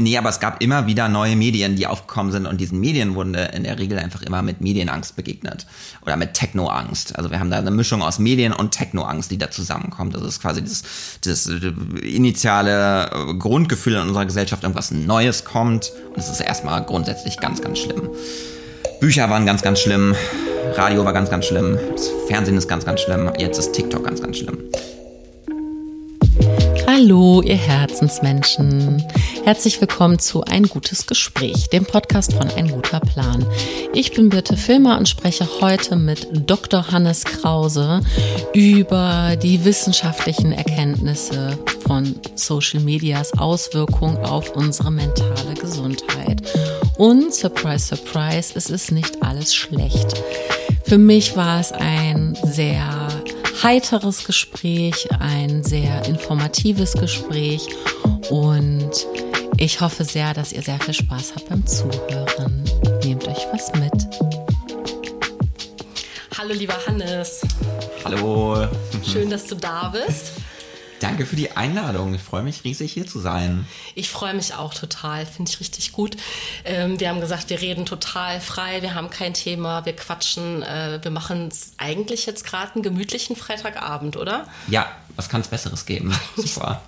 nee, aber es gab immer wieder neue Medien, die aufgekommen sind und diesen Medien wurde in der Regel einfach immer mit Medienangst begegnet oder mit Technoangst. Also wir haben da eine Mischung aus Medien und Technoangst, die da zusammenkommt. Das ist quasi das, das initiale Grundgefühl in unserer Gesellschaft, irgendwas Neues kommt und es ist erstmal grundsätzlich ganz, ganz schlimm. Bücher waren ganz, ganz schlimm, Radio war ganz, ganz schlimm, das Fernsehen ist ganz, ganz schlimm, jetzt ist TikTok ganz, ganz schlimm. Hallo, ihr Herzensmenschen. Herzlich willkommen zu Ein gutes Gespräch, dem Podcast von Ein guter Plan. Ich bin Birte Filmer und spreche heute mit Dr. Hannes Krause über die wissenschaftlichen Erkenntnisse von Social Medias Auswirkung auf unsere mentale Gesundheit. Und surprise, surprise, es ist nicht alles schlecht. Für mich war es ein sehr heiteres Gespräch, ein sehr informatives Gespräch und ich hoffe sehr, dass ihr sehr viel Spaß habt beim Zuhören. Nehmt euch was mit. Hallo lieber Hannes. Hallo. Schön, dass du da bist. Danke für die Einladung. Ich freue mich riesig hier zu sein. Ich freue mich auch total. Finde ich richtig gut. Ähm, wir haben gesagt, wir reden total frei. Wir haben kein Thema. Wir quatschen. Äh, wir machen eigentlich jetzt gerade einen gemütlichen Freitagabend, oder? Ja, was kann es Besseres geben? Super.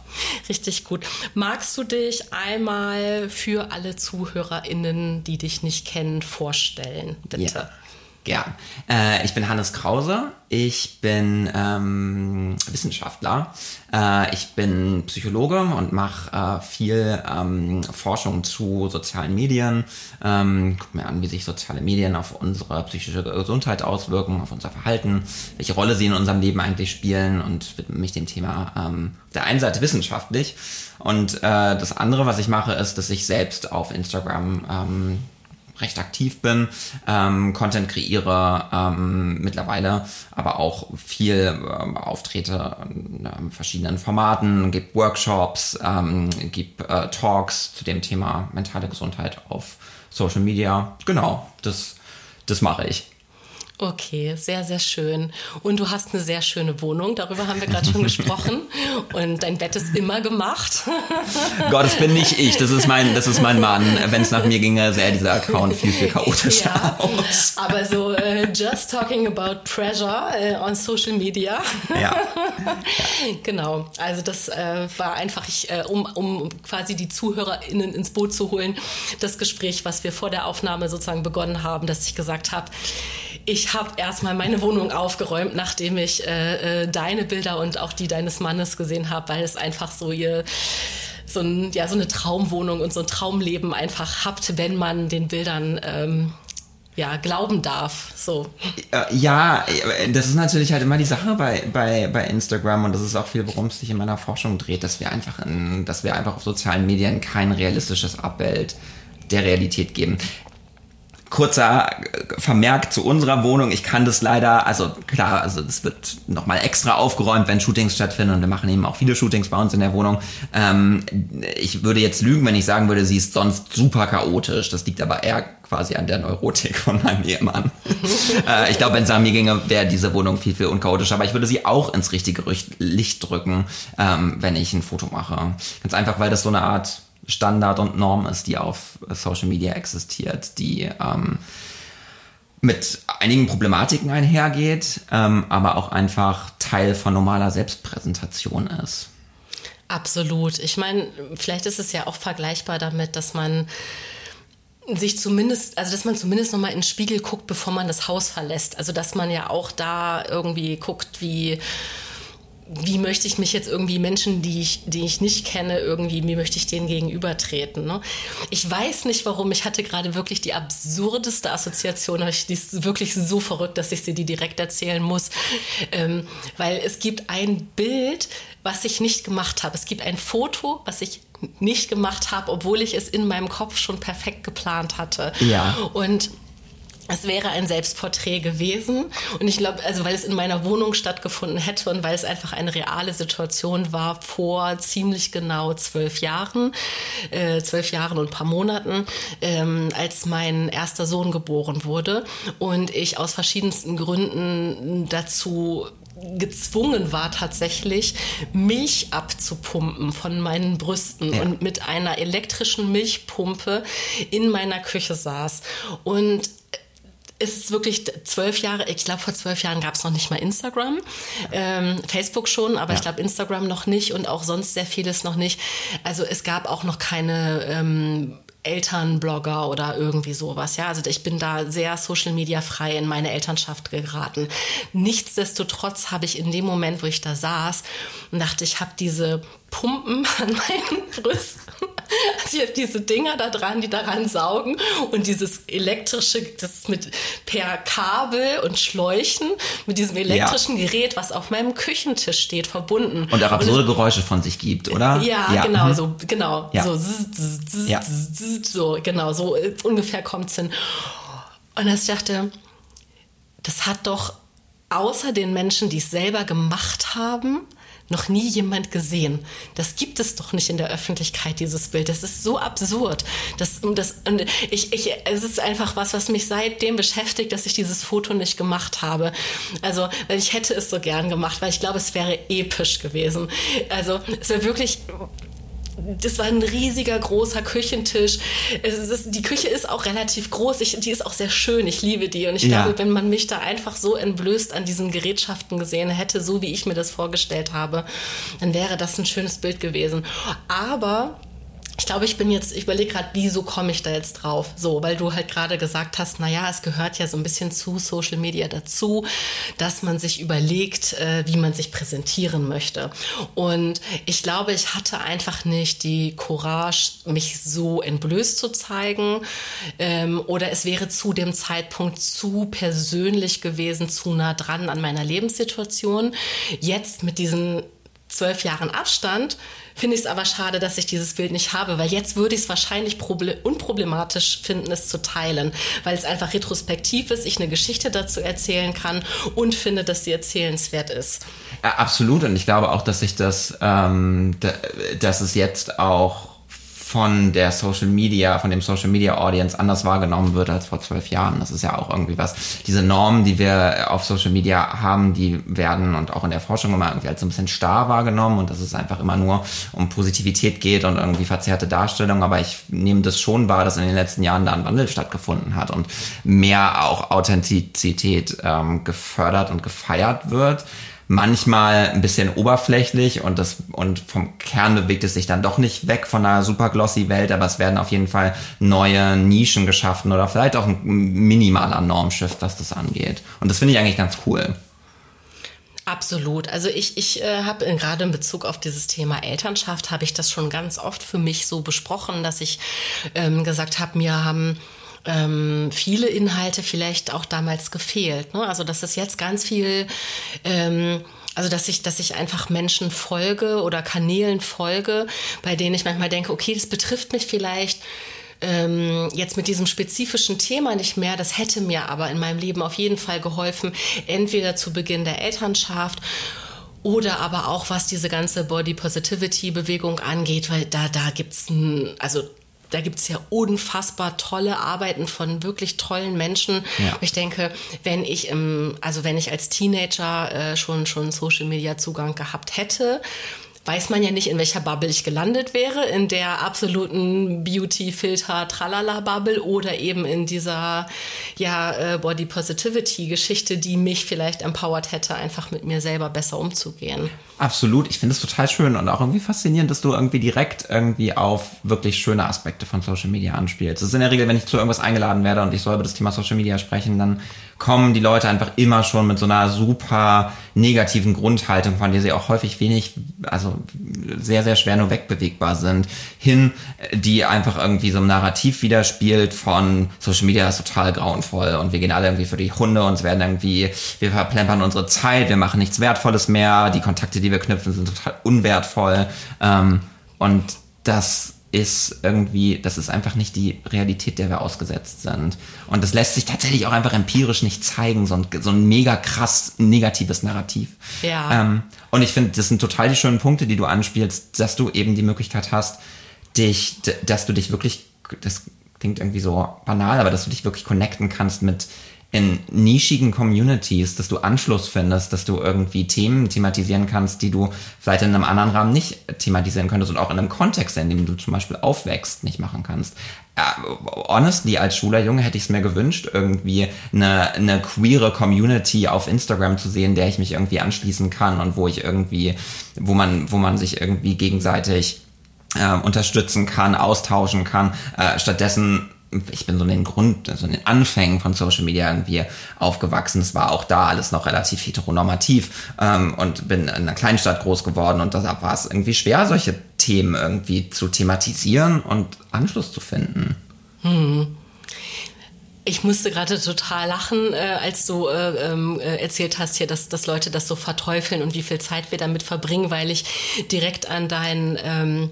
richtig gut. Magst du dich einmal für alle ZuhörerInnen, die dich nicht kennen, vorstellen, bitte? Ja. Äh, ich bin Hannes Krause. Ich bin ähm, Wissenschaftler. Äh, ich bin Psychologe und mache äh, viel ähm, Forschung zu sozialen Medien. Ähm, guck mir an, wie sich soziale Medien auf unsere psychische Gesundheit auswirken, auf unser Verhalten, welche Rolle sie in unserem Leben eigentlich spielen und widme mich dem Thema ähm, der einen Seite wissenschaftlich. Und äh, das andere, was ich mache, ist, dass ich selbst auf Instagram ähm, recht aktiv bin, ähm, Content kreiere ähm, mittlerweile, aber auch viel ähm, auftrete in ähm, verschiedenen Formaten, gibt Workshops, ähm, gibt äh, Talks zu dem Thema mentale Gesundheit auf Social Media. Genau, das, das mache ich. Okay, sehr, sehr schön. Und du hast eine sehr schöne Wohnung, darüber haben wir gerade schon gesprochen. Und dein Bett ist immer gemacht. Gott, das bin nicht ich, das ist mein, das ist mein Mann. Wenn es nach mir ginge, sähe dieser Account viel, viel chaotischer ja, aus. Aber so, uh, just talking about pressure uh, on social media. Ja. ja. Genau, also das uh, war einfach, ich, um, um quasi die ZuhörerInnen ins Boot zu holen, das Gespräch, was wir vor der Aufnahme sozusagen begonnen haben, dass ich gesagt habe, ich habe erstmal meine Wohnung aufgeräumt, nachdem ich äh, äh, deine Bilder und auch die deines Mannes gesehen habe, weil es einfach so ihr so, ein, ja, so eine Traumwohnung und so ein Traumleben einfach habt, wenn man den Bildern ähm, ja, glauben darf. So. Äh, ja, das ist natürlich halt immer die Sache bei, bei, bei Instagram und das ist auch viel, worum es sich in meiner Forschung dreht, dass wir einfach in, dass wir einfach auf sozialen Medien kein realistisches Abbild der Realität geben kurzer Vermerk zu unserer Wohnung. Ich kann das leider, also klar, also das wird nochmal extra aufgeräumt, wenn Shootings stattfinden und wir machen eben auch viele Shootings bei uns in der Wohnung. Ähm, ich würde jetzt lügen, wenn ich sagen würde, sie ist sonst super chaotisch. Das liegt aber eher quasi an der Neurotik von meinem Ehemann. äh, ich glaube, wenn es an mir ginge, wäre diese Wohnung viel, viel unchaotischer. Aber ich würde sie auch ins richtige Licht drücken, ähm, wenn ich ein Foto mache. Ganz einfach, weil das so eine Art Standard und Norm ist, die auf Social Media existiert, die ähm, mit einigen Problematiken einhergeht, ähm, aber auch einfach Teil von normaler Selbstpräsentation ist. Absolut. Ich meine, vielleicht ist es ja auch vergleichbar damit, dass man sich zumindest, also dass man zumindest noch mal in den Spiegel guckt, bevor man das Haus verlässt. Also dass man ja auch da irgendwie guckt, wie wie möchte ich mich jetzt irgendwie Menschen, die ich, die ich nicht kenne, irgendwie, wie möchte ich denen gegenübertreten? Ne? Ich weiß nicht warum, ich hatte gerade wirklich die absurdeste Assoziation, aber ich, die ist wirklich so verrückt, dass ich sie dir direkt erzählen muss. Ähm, weil es gibt ein Bild, was ich nicht gemacht habe. Es gibt ein Foto, was ich nicht gemacht habe, obwohl ich es in meinem Kopf schon perfekt geplant hatte. Ja. Und es wäre ein Selbstporträt gewesen. Und ich glaube, also weil es in meiner Wohnung stattgefunden hätte und weil es einfach eine reale Situation war vor ziemlich genau zwölf Jahren, äh, zwölf Jahren und ein paar Monaten, ähm, als mein erster Sohn geboren wurde und ich aus verschiedensten Gründen dazu gezwungen war tatsächlich, Milch abzupumpen von meinen Brüsten ja. und mit einer elektrischen Milchpumpe in meiner Küche saß. Und es ist wirklich zwölf Jahre, ich glaube vor zwölf Jahren gab es noch nicht mal Instagram, ähm, Facebook schon, aber ja. ich glaube Instagram noch nicht und auch sonst sehr vieles noch nicht. Also es gab auch noch keine ähm, Elternblogger oder irgendwie sowas. Ja, also ich bin da sehr Social Media frei in meine Elternschaft geraten. Nichtsdestotrotz habe ich in dem Moment, wo ich da saß und dachte, ich habe diese Pumpen an meinen Brüsten. Also ich habe diese Dinger da dran, die daran saugen und dieses elektrische, das mit per Kabel und Schläuchen mit diesem elektrischen ja. Gerät, was auf meinem Küchentisch steht, verbunden. Und auch absurde und Geräusche von sich gibt, oder? Ja, ja. genau, mhm. so genau, ja. so zzz, zzz, ja. zzz, so genau, so äh, ungefähr kommt's hin. Und ich dachte, das hat doch außer den Menschen, die es selber gemacht haben, noch nie jemand gesehen. Das gibt es doch nicht in der Öffentlichkeit, dieses Bild. Das ist so absurd. Das, das, und ich, ich, es ist einfach was, was mich seitdem beschäftigt, dass ich dieses Foto nicht gemacht habe. Also, weil ich hätte es so gern gemacht, weil ich glaube, es wäre episch gewesen. Also, es wäre wirklich das war ein riesiger, großer Küchentisch. Ist, die Küche ist auch relativ groß. Ich, die ist auch sehr schön. Ich liebe die. Und ich ja. glaube, wenn man mich da einfach so entblößt an diesen Gerätschaften gesehen hätte, so wie ich mir das vorgestellt habe, dann wäre das ein schönes Bild gewesen. Aber ich glaube, ich bin jetzt, ich überlege gerade, wieso komme ich da jetzt drauf? So, weil du halt gerade gesagt hast, naja, es gehört ja so ein bisschen zu Social Media dazu, dass man sich überlegt, äh, wie man sich präsentieren möchte. Und ich glaube, ich hatte einfach nicht die Courage, mich so entblößt zu zeigen. Ähm, oder es wäre zu dem Zeitpunkt zu persönlich gewesen, zu nah dran an meiner Lebenssituation. Jetzt mit diesen zwölf Jahren Abstand finde ich es aber schade, dass ich dieses Bild nicht habe, weil jetzt würde ich es wahrscheinlich unproblematisch finden, es zu teilen, weil es einfach retrospektiv ist, ich eine Geschichte dazu erzählen kann und finde, dass sie erzählenswert ist. Ja, absolut und ich glaube auch, dass sich das, ähm, dass es jetzt auch von der Social Media, von dem Social Media Audience anders wahrgenommen wird als vor zwölf Jahren. Das ist ja auch irgendwie was. Diese Normen, die wir auf Social Media haben, die werden und auch in der Forschung immer irgendwie als so ein bisschen starr wahrgenommen und dass es einfach immer nur um Positivität geht und irgendwie verzerrte Darstellung. Aber ich nehme das schon wahr, dass in den letzten Jahren da ein Wandel stattgefunden hat und mehr auch Authentizität ähm, gefördert und gefeiert wird manchmal ein bisschen oberflächlich und das und vom Kern bewegt es sich dann doch nicht weg von einer super glossy Welt, aber es werden auf jeden Fall neue Nischen geschaffen oder vielleicht auch ein minimaler Normschiff, was das angeht. Und das finde ich eigentlich ganz cool. Absolut. Also ich, ich äh, habe gerade in Bezug auf dieses Thema Elternschaft, habe ich das schon ganz oft für mich so besprochen, dass ich ähm, gesagt habe, mir haben ähm, viele Inhalte vielleicht auch damals gefehlt. Ne? Also dass es jetzt ganz viel, ähm, also dass ich, dass ich einfach Menschen folge oder Kanälen folge, bei denen ich manchmal denke, okay, das betrifft mich vielleicht ähm, jetzt mit diesem spezifischen Thema nicht mehr. Das hätte mir aber in meinem Leben auf jeden Fall geholfen, entweder zu Beginn der Elternschaft oder aber auch was diese ganze Body Positivity Bewegung angeht, weil da, da gibt's ein, also da gibt es ja unfassbar tolle Arbeiten von wirklich tollen Menschen. Ja. Ich denke, wenn ich im, also wenn ich als Teenager äh, schon schon Social Media Zugang gehabt hätte, weiß man ja nicht, in welcher Bubble ich gelandet wäre, in der absoluten Beauty-Filter-Tralala-Bubble oder eben in dieser ja, äh, Body-Positivity-Geschichte, die mich vielleicht empowert hätte, einfach mit mir selber besser umzugehen. Absolut, ich finde es total schön und auch irgendwie faszinierend, dass du irgendwie direkt irgendwie auf wirklich schöne Aspekte von Social Media anspielst. Das ist in der Regel, wenn ich zu irgendwas eingeladen werde und ich soll über das Thema Social Media sprechen, dann kommen die Leute einfach immer schon mit so einer super negativen Grundhaltung, von der sie auch häufig wenig, also sehr, sehr schwer nur wegbewegbar sind, hin, die einfach irgendwie so ein Narrativ widerspielt von Social Media ist total grauenvoll und wir gehen alle irgendwie für die Hunde und es werden irgendwie, wir verplempern unsere Zeit, wir machen nichts Wertvolles mehr, die Kontakte, die wir knüpfen, sind total unwertvoll. Ähm, und das ist irgendwie, das ist einfach nicht die Realität, der wir ausgesetzt sind. Und das lässt sich tatsächlich auch einfach empirisch nicht zeigen, so ein, so ein mega krass negatives Narrativ. Ja. Ähm, und ich finde, das sind total die schönen Punkte, die du anspielst, dass du eben die Möglichkeit hast, dich, dass du dich wirklich, das klingt irgendwie so banal, aber dass du dich wirklich connecten kannst mit in nischigen Communities, dass du Anschluss findest, dass du irgendwie Themen thematisieren kannst, die du vielleicht in einem anderen Rahmen nicht thematisieren könntest und auch in einem Kontext, in dem du zum Beispiel aufwächst, nicht machen kannst. Ja, honestly, als schwuler Junge hätte ich es mir gewünscht, irgendwie eine, eine queere Community auf Instagram zu sehen, der ich mich irgendwie anschließen kann und wo ich irgendwie, wo man, wo man sich irgendwie gegenseitig äh, unterstützen kann, austauschen kann. Äh, stattdessen ich bin so in den Grund, so in den Anfängen von Social Media irgendwie aufgewachsen. Es war auch da alles noch relativ heteronormativ ähm, und bin in einer Kleinstadt groß geworden und deshalb war es irgendwie schwer, solche Themen irgendwie zu thematisieren und Anschluss zu finden. Hm. Ich musste gerade total lachen, äh, als du äh, ähm, äh, erzählt hast hier, dass, dass Leute das so verteufeln und wie viel Zeit wir damit verbringen, weil ich direkt an deinen ähm,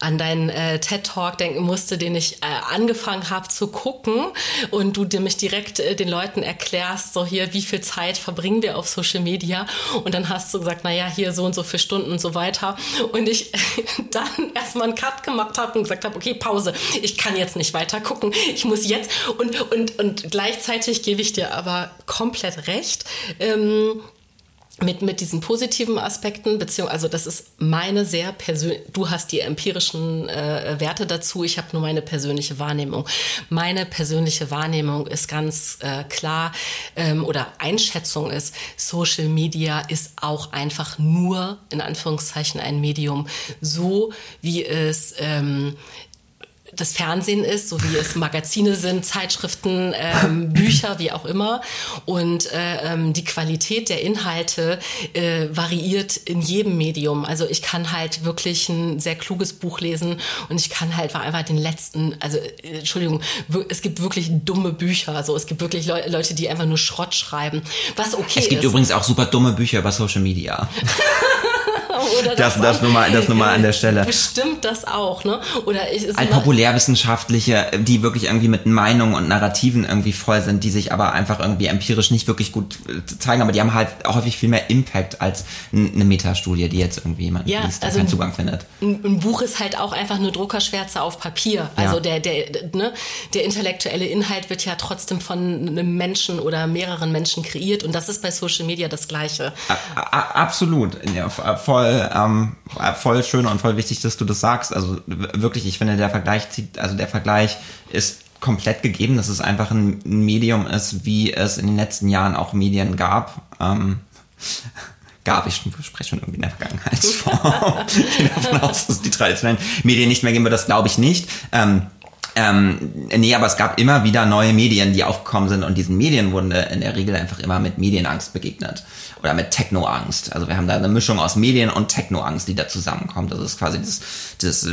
an deinen äh, TED Talk denken musste, den ich äh, angefangen habe zu gucken und du mich direkt äh, den Leuten erklärst, so hier, wie viel Zeit verbringen wir auf Social Media? Und dann hast du gesagt, naja, hier so und so viele Stunden und so weiter. Und ich dann erstmal einen Cut gemacht habe und gesagt habe, okay, Pause, ich kann jetzt nicht weiter gucken, ich muss jetzt. Und, und, und gleichzeitig gebe ich dir aber komplett recht. Ähm, mit, mit diesen positiven Aspekten, beziehungsweise, also das ist meine sehr persönliche, du hast die empirischen äh, Werte dazu, ich habe nur meine persönliche Wahrnehmung. Meine persönliche Wahrnehmung ist ganz äh, klar ähm, oder Einschätzung ist, Social Media ist auch einfach nur in Anführungszeichen ein Medium, so wie es ähm, das Fernsehen ist, so wie es Magazine sind, Zeitschriften, ähm, Bücher, wie auch immer. Und äh, ähm, die Qualität der Inhalte äh, variiert in jedem Medium. Also ich kann halt wirklich ein sehr kluges Buch lesen und ich kann halt einfach den letzten, also äh, Entschuldigung, es gibt wirklich dumme Bücher. Also es gibt wirklich Le Leute, die einfach nur Schrott schreiben. Was okay ist. Es gibt ist. übrigens auch super dumme Bücher über Social Media. Oder das, das, das, nur mal, das nur mal an der Stelle. Bestimmt das auch, ne? Oder ich, Ein populärwissenschaftliche, die wirklich irgendwie mit Meinungen und Narrativen irgendwie voll sind, die sich aber einfach irgendwie empirisch nicht wirklich gut äh, zeigen, aber die haben halt häufig viel mehr Impact als eine Metastudie, die jetzt irgendwie jemand ja, liest, der also keinen Zugang findet. Ein, Buch ist halt auch einfach eine Druckerschwärze auf Papier. Also ja. der, der, ne, der intellektuelle Inhalt wird ja trotzdem von einem Menschen oder mehreren Menschen kreiert und das ist bei Social Media das Gleiche. A, absolut. Ja, voll ähm, voll schön und voll wichtig, dass du das sagst. Also wirklich, ich finde, der Vergleich zieht, also der Vergleich ist komplett gegeben, dass es einfach ein Medium ist, wie es in den letzten Jahren auch Medien gab. Ähm, gab, ich spreche schon irgendwie in der Vergangenheitsform. ich gehe davon aus, dass die traditionellen Medien nicht mehr geben wird, das glaube ich nicht. Ähm, ähm, nee, aber es gab immer wieder neue Medien, die aufgekommen sind und diesen Medien wurden in der Regel einfach immer mit Medienangst begegnet oder mit Technoangst. Also wir haben da eine Mischung aus Medien und Technoangst, die da zusammenkommt. Das ist quasi das, das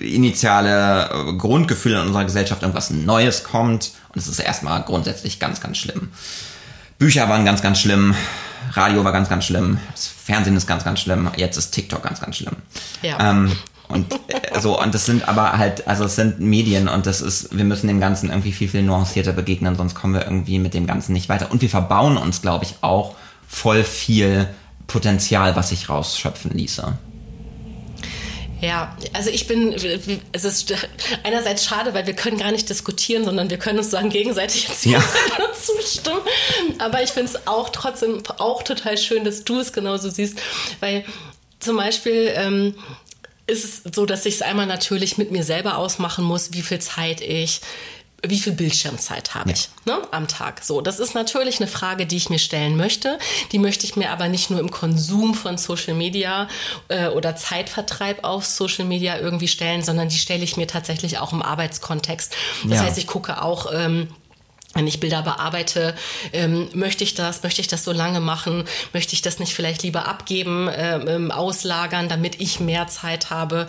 initiale Grundgefühl in unserer Gesellschaft, irgendwas Neues kommt und es ist erstmal grundsätzlich ganz, ganz schlimm. Bücher waren ganz, ganz schlimm. Radio war ganz, ganz schlimm. Das Fernsehen ist ganz, ganz schlimm. Jetzt ist TikTok ganz, ganz schlimm. Ja. Ähm, und äh, so, und das sind aber halt, also es sind Medien und das ist, wir müssen dem Ganzen irgendwie viel, viel nuancierter begegnen, sonst kommen wir irgendwie mit dem Ganzen nicht weiter. Und wir verbauen uns, glaube ich, auch voll viel Potenzial, was sich rausschöpfen ließe. Ja, also ich bin, es ist einerseits schade, weil wir können gar nicht diskutieren, sondern wir können uns sagen gegenseitig jetzt ja. zustimmen. Aber ich finde es auch trotzdem auch total schön, dass du es genauso siehst, weil zum Beispiel ähm, ist es so, dass ich es einmal natürlich mit mir selber ausmachen muss, wie viel Zeit ich wie viel Bildschirmzeit habe ich ne, am Tag? So, das ist natürlich eine Frage, die ich mir stellen möchte. Die möchte ich mir aber nicht nur im Konsum von Social Media äh, oder Zeitvertreib auf Social Media irgendwie stellen, sondern die stelle ich mir tatsächlich auch im Arbeitskontext. Das ja. heißt, ich gucke auch ähm, wenn ich Bilder bearbeite, ähm, möchte ich das, möchte ich das so lange machen, möchte ich das nicht vielleicht lieber abgeben, ähm, auslagern, damit ich mehr Zeit habe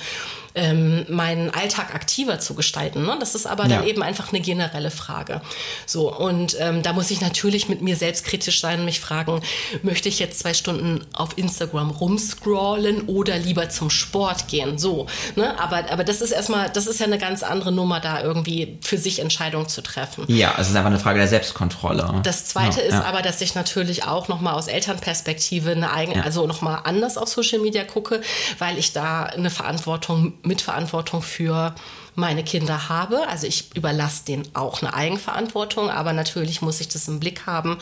ähm, meinen Alltag aktiver zu gestalten. Ne? Das ist aber ja. dann eben einfach eine generelle Frage. So, und ähm, da muss ich natürlich mit mir selbst kritisch sein und mich fragen, möchte ich jetzt zwei Stunden auf Instagram rumscrollen oder lieber zum Sport gehen? So, ne? aber, aber das ist erstmal, das ist ja eine ganz andere Nummer, da irgendwie für sich Entscheidungen zu treffen. Ja, es ist einfach eine Frage der Selbstkontrolle. Das zweite ja, ist ja. aber, dass ich natürlich auch nochmal aus Elternperspektive eine eigene, also nochmal anders auf Social Media gucke, weil ich da eine Verantwortung Mitverantwortung für meine Kinder habe. Also ich überlasse denen auch eine Eigenverantwortung, aber natürlich muss ich das im Blick haben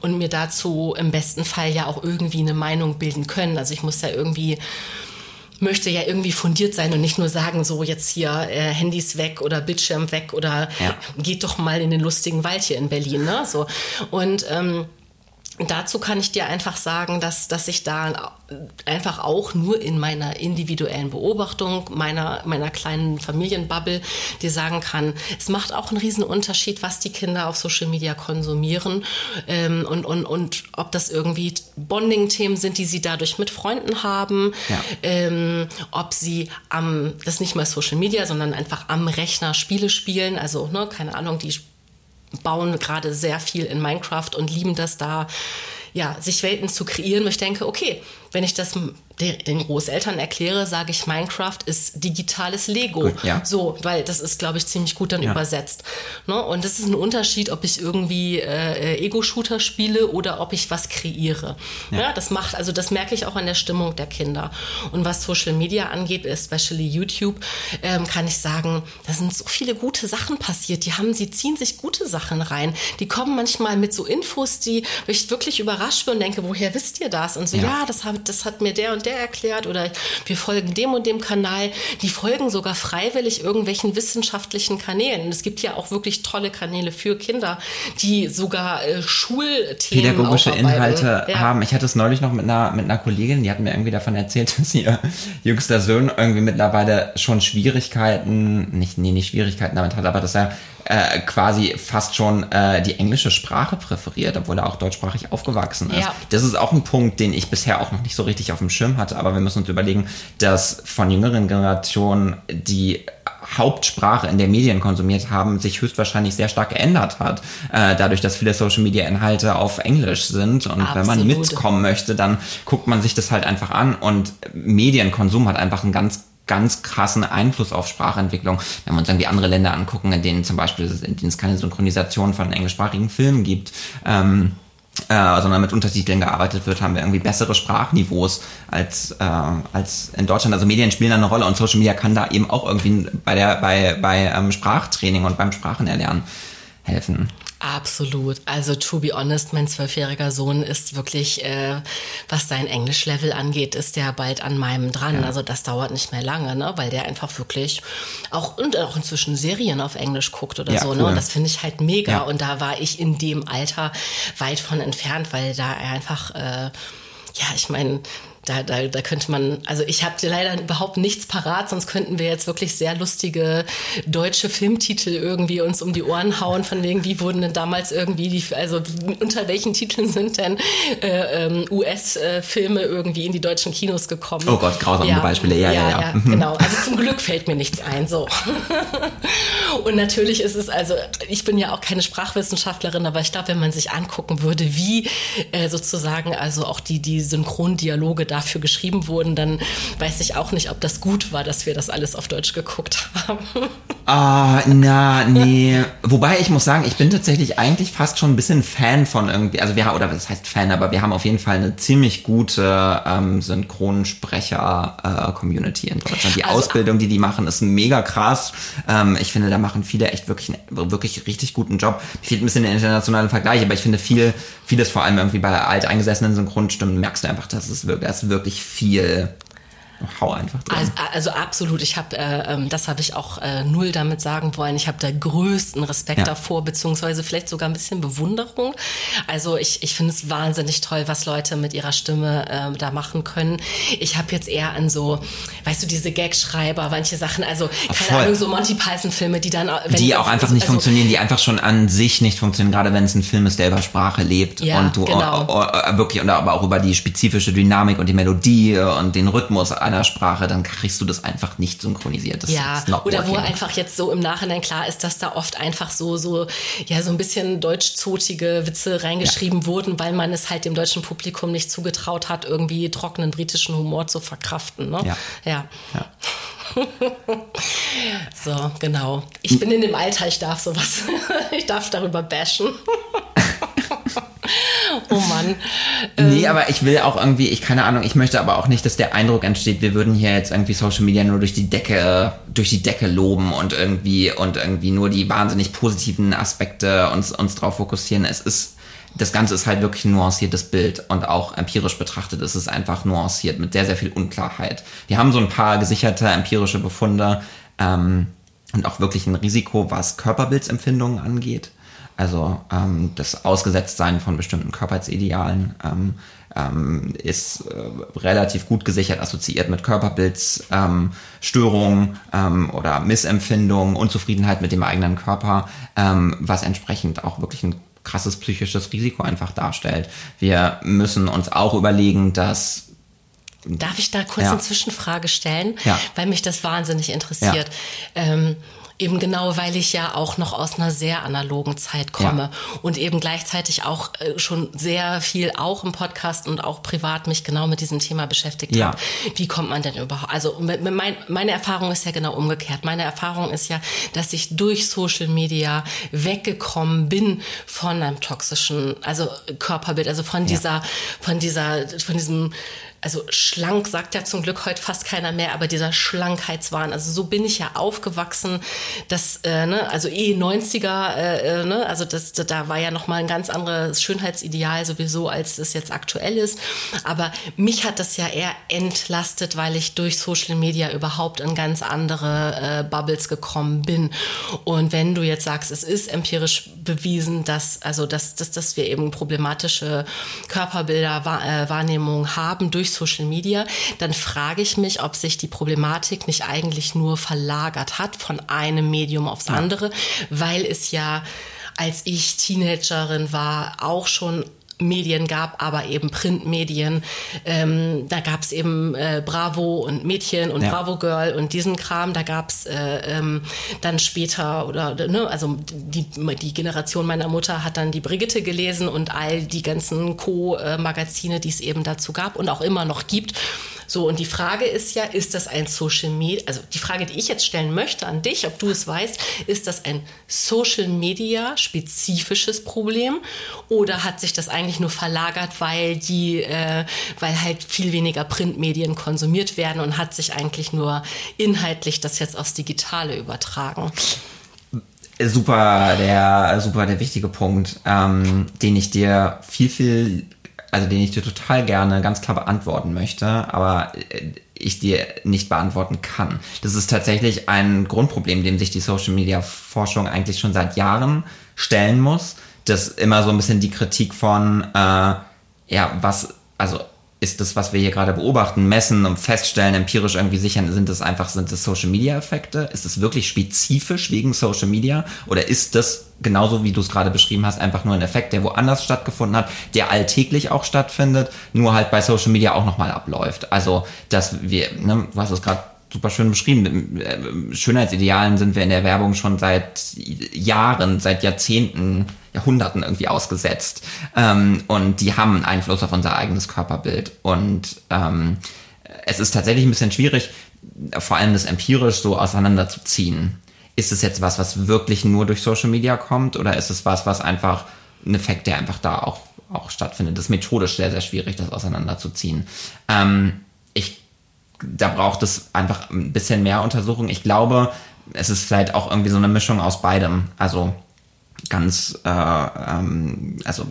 und mir dazu im besten Fall ja auch irgendwie eine Meinung bilden können. Also ich muss ja irgendwie möchte ja irgendwie fundiert sein und nicht nur sagen, so jetzt hier äh, Handys weg oder Bildschirm weg oder ja. geht doch mal in den lustigen Wald hier in Berlin. Ne? So. Und ähm, dazu kann ich dir einfach sagen, dass, dass ich da einfach auch nur in meiner individuellen Beobachtung meiner, meiner kleinen Familienbubble dir sagen kann, es macht auch einen riesen Unterschied, was die Kinder auf Social Media konsumieren ähm, und, und, und ob das irgendwie Bonding-Themen sind, die sie dadurch mit Freunden haben, ja. ähm, ob sie am, das ist nicht mal Social Media, sondern einfach am Rechner Spiele spielen, also ne, keine Ahnung, die bauen gerade sehr viel in Minecraft und lieben das da, ja, sich Welten zu kreieren, wo ich denke, okay, wenn ich das den Großeltern erkläre, sage ich, Minecraft ist digitales Lego. Gut, ja. So, weil das ist, glaube ich, ziemlich gut dann ja. übersetzt. Ne? Und das ist ein Unterschied, ob ich irgendwie äh, Ego-Shooter spiele oder ob ich was kreiere. Ja. ja. das macht, also das merke ich auch an der Stimmung der Kinder. Und was Social Media angeht, especially YouTube, ähm, kann ich sagen, da sind so viele gute Sachen passiert. Die haben, sie ziehen sich gute Sachen rein. Die kommen manchmal mit so Infos, die ich wirklich überrascht bin und denke, woher wisst ihr das? Und so, ja, das, das hat mir der und der der erklärt oder wir folgen dem und dem Kanal. Die folgen sogar freiwillig irgendwelchen wissenschaftlichen Kanälen. es gibt ja auch wirklich tolle Kanäle für Kinder, die sogar äh, Schulthemen Pädagogische Inhalte ja. haben. Ich hatte es neulich noch mit einer, mit einer Kollegin, die hat mir irgendwie davon erzählt, dass ihr jüngster Sohn irgendwie mittlerweile schon Schwierigkeiten, nicht, nee, nicht Schwierigkeiten damit hat, aber dass er äh, quasi fast schon äh, die englische Sprache präferiert, obwohl er auch deutschsprachig aufgewachsen ist. Ja. Das ist auch ein Punkt, den ich bisher auch noch nicht so richtig auf dem Schirm hatte, aber wir müssen uns überlegen, dass von jüngeren Generationen die Hauptsprache in der Medien konsumiert haben, sich höchstwahrscheinlich sehr stark geändert hat. Äh, dadurch, dass viele Social Media Inhalte auf Englisch sind. Und Absolut. wenn man mitkommen möchte, dann guckt man sich das halt einfach an. Und Medienkonsum hat einfach einen ganz ganz krassen Einfluss auf Sprachentwicklung. Wenn wir uns irgendwie andere Länder angucken, in denen zum Beispiel, in denen es keine Synchronisation von englischsprachigen Filmen gibt, ähm, äh, sondern mit Untertiteln gearbeitet wird, haben wir irgendwie bessere Sprachniveaus als, äh, als in Deutschland. Also Medien spielen da eine Rolle und Social Media kann da eben auch irgendwie bei der bei, bei ähm, Sprachtraining und beim Sprachenerlernen helfen. Absolut. Also to be honest, mein zwölfjähriger Sohn ist wirklich, äh, was sein Englischlevel angeht, ist der bald an meinem dran. Ja. Also das dauert nicht mehr lange, ne? weil der einfach wirklich auch und auch inzwischen Serien auf Englisch guckt oder ja, so. Ne? Und das finde ich halt mega. Ja. Und da war ich in dem Alter weit von entfernt, weil da er einfach äh, ja, ich meine, da, da, da könnte man, also ich habe leider überhaupt nichts parat, sonst könnten wir jetzt wirklich sehr lustige deutsche Filmtitel irgendwie uns um die Ohren hauen, von wegen, wie wurden denn damals irgendwie die, also unter welchen Titeln sind denn äh, ähm, US-Filme irgendwie in die deutschen Kinos gekommen? Oh Gott, grausame ja, Beispiele, ja, ja, ja. ja. Mhm. genau, also zum Glück fällt mir nichts ein, so. Und natürlich ist es, also ich bin ja auch keine Sprachwissenschaftlerin, aber ich glaube, wenn man sich angucken würde, wie äh, sozusagen also auch die, die Synchrondialoge dafür geschrieben wurden, dann weiß ich auch nicht, ob das gut war, dass wir das alles auf Deutsch geguckt haben. Ah, na, nee. Wobei ich muss sagen, ich bin tatsächlich eigentlich fast schon ein bisschen Fan von irgendwie, also wir, oder das heißt Fan, aber wir haben auf jeden Fall eine ziemlich gute ähm, Synchronsprecher-Community äh, in Deutschland. Die also, Ausbildung, die die machen, ist mega krass. Ähm, ich finde, da machen viele echt wirklich, wirklich richtig guten Job. Mir fehlt ein bisschen der internationale Vergleich, aber ich finde viel, vieles vor allem irgendwie bei alteingesessenen Synchronstimmen merkst du einfach, dass es wirklich, wirklich viel hau einfach drin. Also, also absolut. Ich habe, äh, ähm, das habe ich auch äh, null damit sagen wollen. Ich habe da größten Respekt ja. davor, beziehungsweise vielleicht sogar ein bisschen Bewunderung. Also ich, ich finde es wahnsinnig toll, was Leute mit ihrer Stimme äh, da machen können. Ich habe jetzt eher an so, weißt du, diese Gagschreiber, manche Sachen, also keine Voll. Ahnung, so Monty Python Filme, die dann, die auch einfach nicht also, funktionieren, die einfach schon an sich nicht funktionieren, gerade wenn es ein Film ist, der über Sprache lebt ja, und du genau. wirklich und aber auch über die spezifische Dynamik und die Melodie und den Rhythmus einer Sprache, dann kriegst du das einfach nicht synchronisiert. Das ja, oder wo einfach jetzt so im Nachhinein klar ist, dass da oft einfach so, so, ja, so ein bisschen deutschzotige Witze reingeschrieben ja. wurden, weil man es halt dem deutschen Publikum nicht zugetraut hat, irgendwie trockenen britischen Humor zu verkraften. Ne? Ja. ja. ja. so, genau. Ich bin in dem Alter, ich darf sowas, ich darf darüber bashen. oh Mann. Nee, ähm. aber ich will auch irgendwie, ich keine Ahnung, ich möchte aber auch nicht, dass der Eindruck entsteht, wir würden hier jetzt irgendwie Social Media nur durch die Decke, durch die Decke loben und irgendwie und irgendwie nur die wahnsinnig positiven Aspekte uns, uns drauf fokussieren. Es ist, das Ganze ist halt wirklich ein nuanciertes Bild und auch empirisch betrachtet ist es einfach nuanciert mit sehr, sehr viel Unklarheit. Wir haben so ein paar gesicherte empirische Befunde ähm, und auch wirklich ein Risiko, was Körperbildsempfindungen angeht. Also ähm, das Ausgesetztsein von bestimmten Körperidealen ähm, ähm, ist äh, relativ gut gesichert assoziiert mit Körperbildsstörungen ähm, oder Missempfindungen, Unzufriedenheit mit dem eigenen Körper, ähm, was entsprechend auch wirklich ein krasses psychisches Risiko einfach darstellt. Wir müssen uns auch überlegen, dass Darf ich da kurz ja. eine Zwischenfrage stellen? Ja. Weil mich das wahnsinnig interessiert. Ja. Ähm, Eben genau, weil ich ja auch noch aus einer sehr analogen Zeit komme ja. und eben gleichzeitig auch äh, schon sehr viel auch im Podcast und auch privat mich genau mit diesem Thema beschäftigt ja. habe. Wie kommt man denn überhaupt? Also mein, meine Erfahrung ist ja genau umgekehrt. Meine Erfahrung ist ja, dass ich durch Social Media weggekommen bin von einem toxischen, also Körperbild, also von dieser, ja. von dieser, von diesem also schlank sagt ja zum Glück heute fast keiner mehr, aber dieser Schlankheitswahn, also so bin ich ja aufgewachsen, dass, äh, ne, also eh 90er, äh, äh, ne, also das, da war ja nochmal ein ganz anderes Schönheitsideal sowieso, als es jetzt aktuell ist. Aber mich hat das ja eher entlastet, weil ich durch Social Media überhaupt in ganz andere äh, Bubbles gekommen bin. Und wenn du jetzt sagst, es ist empirisch bewiesen, dass, also, dass, dass, dass wir eben problematische Körperbilder, äh, Wahrnehmung haben durch durch Social Media, dann frage ich mich, ob sich die Problematik nicht eigentlich nur verlagert hat von einem Medium aufs andere, weil es ja als ich Teenagerin war, auch schon Medien gab, aber eben Printmedien. Ähm, da gab es eben äh, Bravo und Mädchen und ja. Bravo Girl und diesen Kram. Da gab es äh, ähm, dann später oder ne, also die, die Generation meiner Mutter hat dann die Brigitte gelesen und all die ganzen Co-Magazine, die es eben dazu gab und auch immer noch gibt. So, und die Frage ist ja, ist das ein Social Media, also die Frage, die ich jetzt stellen möchte an dich, ob du es weißt, ist das ein Social Media spezifisches Problem oder hat sich das eigentlich nur verlagert, weil die, äh, weil halt viel weniger Printmedien konsumiert werden und hat sich eigentlich nur inhaltlich das jetzt aufs Digitale übertragen? Super, der super der wichtige Punkt, ähm, den ich dir viel viel also den ich dir total gerne ganz klar beantworten möchte, aber äh, ich dir nicht beantworten kann. Das ist tatsächlich ein Grundproblem, dem sich die Social Media Forschung eigentlich schon seit Jahren stellen muss. Das immer so ein bisschen die Kritik von, äh, ja, was, also ist das, was wir hier gerade beobachten, messen und feststellen, empirisch irgendwie sichern, sind das einfach, sind das Social Media Effekte? Ist es wirklich spezifisch wegen Social Media? Oder ist das genauso wie du es gerade beschrieben hast, einfach nur ein Effekt, der woanders stattgefunden hat, der alltäglich auch stattfindet, nur halt bei Social Media auch nochmal abläuft? Also, dass wir, ne, du hast es gerade super schön beschrieben. Schönheitsidealen sind wir in der Werbung schon seit Jahren, seit Jahrzehnten Jahrhunderten irgendwie ausgesetzt. Ähm, und die haben einen Einfluss auf unser eigenes Körperbild. Und ähm, es ist tatsächlich ein bisschen schwierig, vor allem das empirisch so auseinanderzuziehen. Ist es jetzt was, was wirklich nur durch Social Media kommt oder ist es was, was einfach ein Effekt, der einfach da auch, auch stattfindet? Das ist methodisch sehr, sehr schwierig, das auseinanderzuziehen. Ähm, ich, da braucht es einfach ein bisschen mehr Untersuchung. Ich glaube, es ist vielleicht auch irgendwie so eine Mischung aus beidem. Also ganz, äh, ähm, also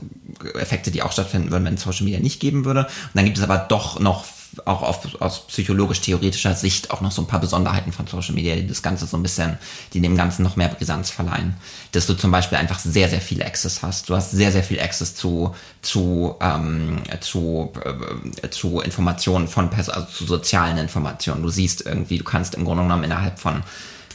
Effekte, die auch stattfinden würden, wenn es Social Media nicht geben würde. Und dann gibt es aber doch noch auch auf, aus psychologisch-theoretischer Sicht auch noch so ein paar Besonderheiten von Social Media, die das Ganze so ein bisschen, die dem Ganzen noch mehr Brisanz verleihen. Dass du zum Beispiel einfach sehr, sehr viel Access hast. Du hast sehr, sehr viel Access zu, zu, ähm, zu, äh, zu Informationen von, also zu sozialen Informationen. Du siehst irgendwie, du kannst im Grunde genommen innerhalb von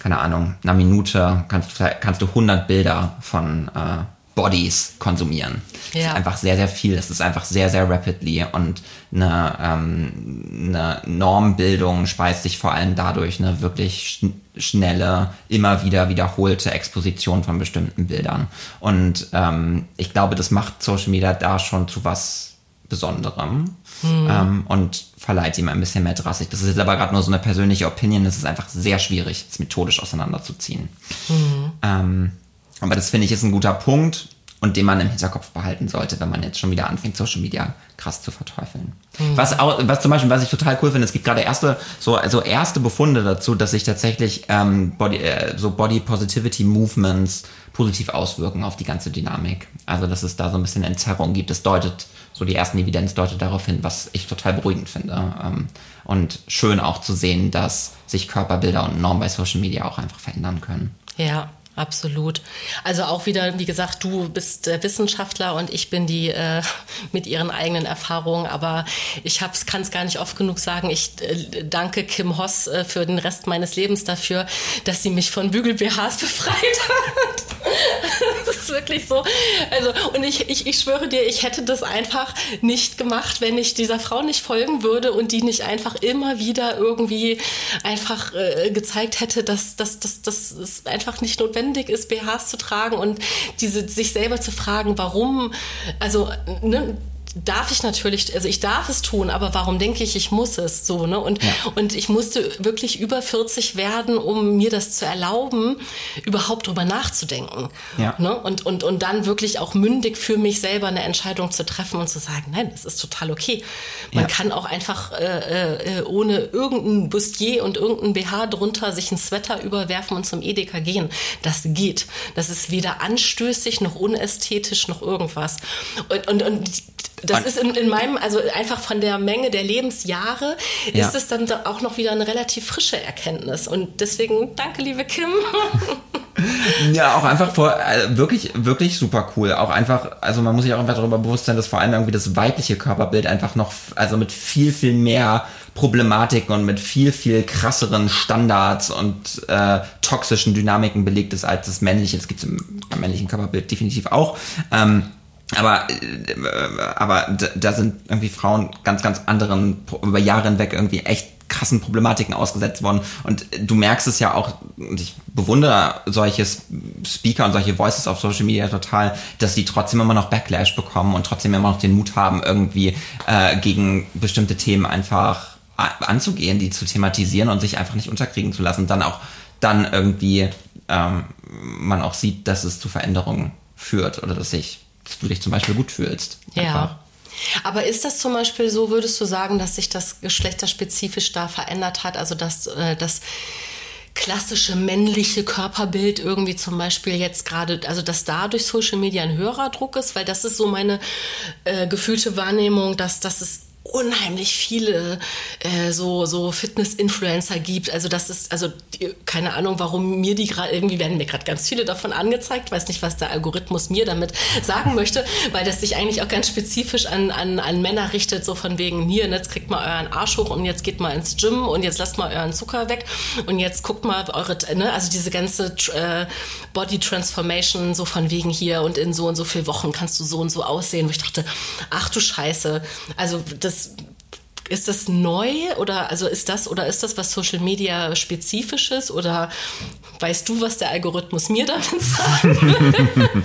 keine Ahnung, einer Minute kannst, kannst du 100 Bilder von äh, Bodies konsumieren. Ja. Das ist einfach sehr, sehr viel. Das ist einfach sehr, sehr rapidly und eine, ähm, eine Normbildung speist sich vor allem dadurch eine wirklich schn schnelle, immer wieder wiederholte Exposition von bestimmten Bildern. Und ähm, ich glaube, das macht Social Media da schon zu was Besonderem mhm. ähm, und verleiht ihm ein bisschen mehr Drastik. Das ist jetzt aber gerade nur so eine persönliche Opinion. Es ist einfach sehr schwierig, es methodisch auseinanderzuziehen. Mhm. Ähm, aber das finde ich ist ein guter Punkt. Und den man im Hinterkopf behalten sollte, wenn man jetzt schon wieder anfängt, Social Media krass zu verteufeln. Mhm. Was auch, was zum Beispiel, was ich total cool finde, es gibt gerade erste, so also erste Befunde dazu, dass sich tatsächlich ähm, Body, äh, so Body Positivity Movements positiv auswirken auf die ganze Dynamik. Also dass es da so ein bisschen Entzerrung gibt. Es deutet so die ersten Evidenz deutet darauf hin, was ich total beruhigend finde. Ähm, und schön auch zu sehen, dass sich Körperbilder und Normen bei Social Media auch einfach verändern können. Ja, Absolut. Also auch wieder, wie gesagt, du bist äh, Wissenschaftler und ich bin die äh, mit ihren eigenen Erfahrungen. Aber ich kann es gar nicht oft genug sagen. Ich äh, danke Kim Hoss äh, für den Rest meines Lebens dafür, dass sie mich von Bügel-BHs befreit hat. das ist wirklich so. Also, und ich, ich, ich schwöre dir, ich hätte das einfach nicht gemacht, wenn ich dieser Frau nicht folgen würde und die nicht einfach immer wieder irgendwie einfach äh, gezeigt hätte, dass, es einfach nicht notwendig notwendig ist, BHs zu tragen und diese, sich selber zu fragen, warum, also ne, darf ich natürlich, also ich darf es tun, aber warum denke ich, ich muss es so, ne? Und, ja. und ich musste wirklich über 40 werden, um mir das zu erlauben, überhaupt drüber nachzudenken. Ja. Ne? Und, und, und dann wirklich auch mündig für mich selber eine Entscheidung zu treffen und zu sagen, nein, das ist total okay. Man ja. kann auch einfach äh, äh, ohne irgendein Bustier und irgendein BH drunter sich ein Sweater überwerfen und zum Edeka gehen. Das geht. Das ist weder anstößig noch unästhetisch noch irgendwas. Und, und, und das ist in, in, meinem, also einfach von der Menge der Lebensjahre, ja. ist es dann auch noch wieder eine relativ frische Erkenntnis. Und deswegen danke, liebe Kim. ja, auch einfach vor, äh, wirklich, wirklich super cool. Auch einfach, also man muss sich auch einfach darüber bewusst sein, dass vor allem irgendwie das weibliche Körperbild einfach noch, also mit viel, viel mehr Problematiken und mit viel, viel krasseren Standards und äh, toxischen Dynamiken belegt ist als das männliche. Das gibt es im, im männlichen Körperbild definitiv auch. Ähm, aber, äh, aber da sind irgendwie Frauen ganz, ganz anderen, über Jahre hinweg irgendwie echt krassen Problematiken ausgesetzt worden. Und du merkst es ja auch, und ich bewundere solche Speaker und solche Voices auf Social Media total, dass die trotzdem immer noch Backlash bekommen und trotzdem immer noch den Mut haben, irgendwie äh, gegen bestimmte Themen einfach anzugehen, die zu thematisieren und sich einfach nicht unterkriegen zu lassen. Dann auch dann irgendwie ähm, man auch sieht, dass es zu Veränderungen führt oder dass sich dass du dich zum Beispiel gut fühlst. Einfach. Ja. Aber ist das zum Beispiel so, würdest du sagen, dass sich das geschlechterspezifisch da verändert hat? Also dass äh, das klassische männliche Körperbild irgendwie zum Beispiel jetzt gerade, also dass da durch Social Media ein höherer Druck ist, weil das ist so meine äh, gefühlte Wahrnehmung, dass, dass es unheimlich viele äh, so so Fitness-Influencer gibt. Also das ist also keine Ahnung, warum mir die gerade irgendwie werden mir gerade ganz viele davon angezeigt. Weiß nicht, was der Algorithmus mir damit sagen möchte, weil das sich eigentlich auch ganz spezifisch an, an, an Männer richtet, so von wegen hier, jetzt kriegt mal euren Arsch hoch und jetzt geht mal ins Gym und jetzt lasst mal euren Zucker weg und jetzt guckt mal eure, ne, also diese ganze äh, Body Transformation so von wegen hier und in so und so viel Wochen kannst du so und so aussehen. Wo ich dachte, ach du Scheiße, also das das ist das neu oder also ist das oder ist das was Social Media spezifisches oder weißt du, was der Algorithmus mir damit sagt?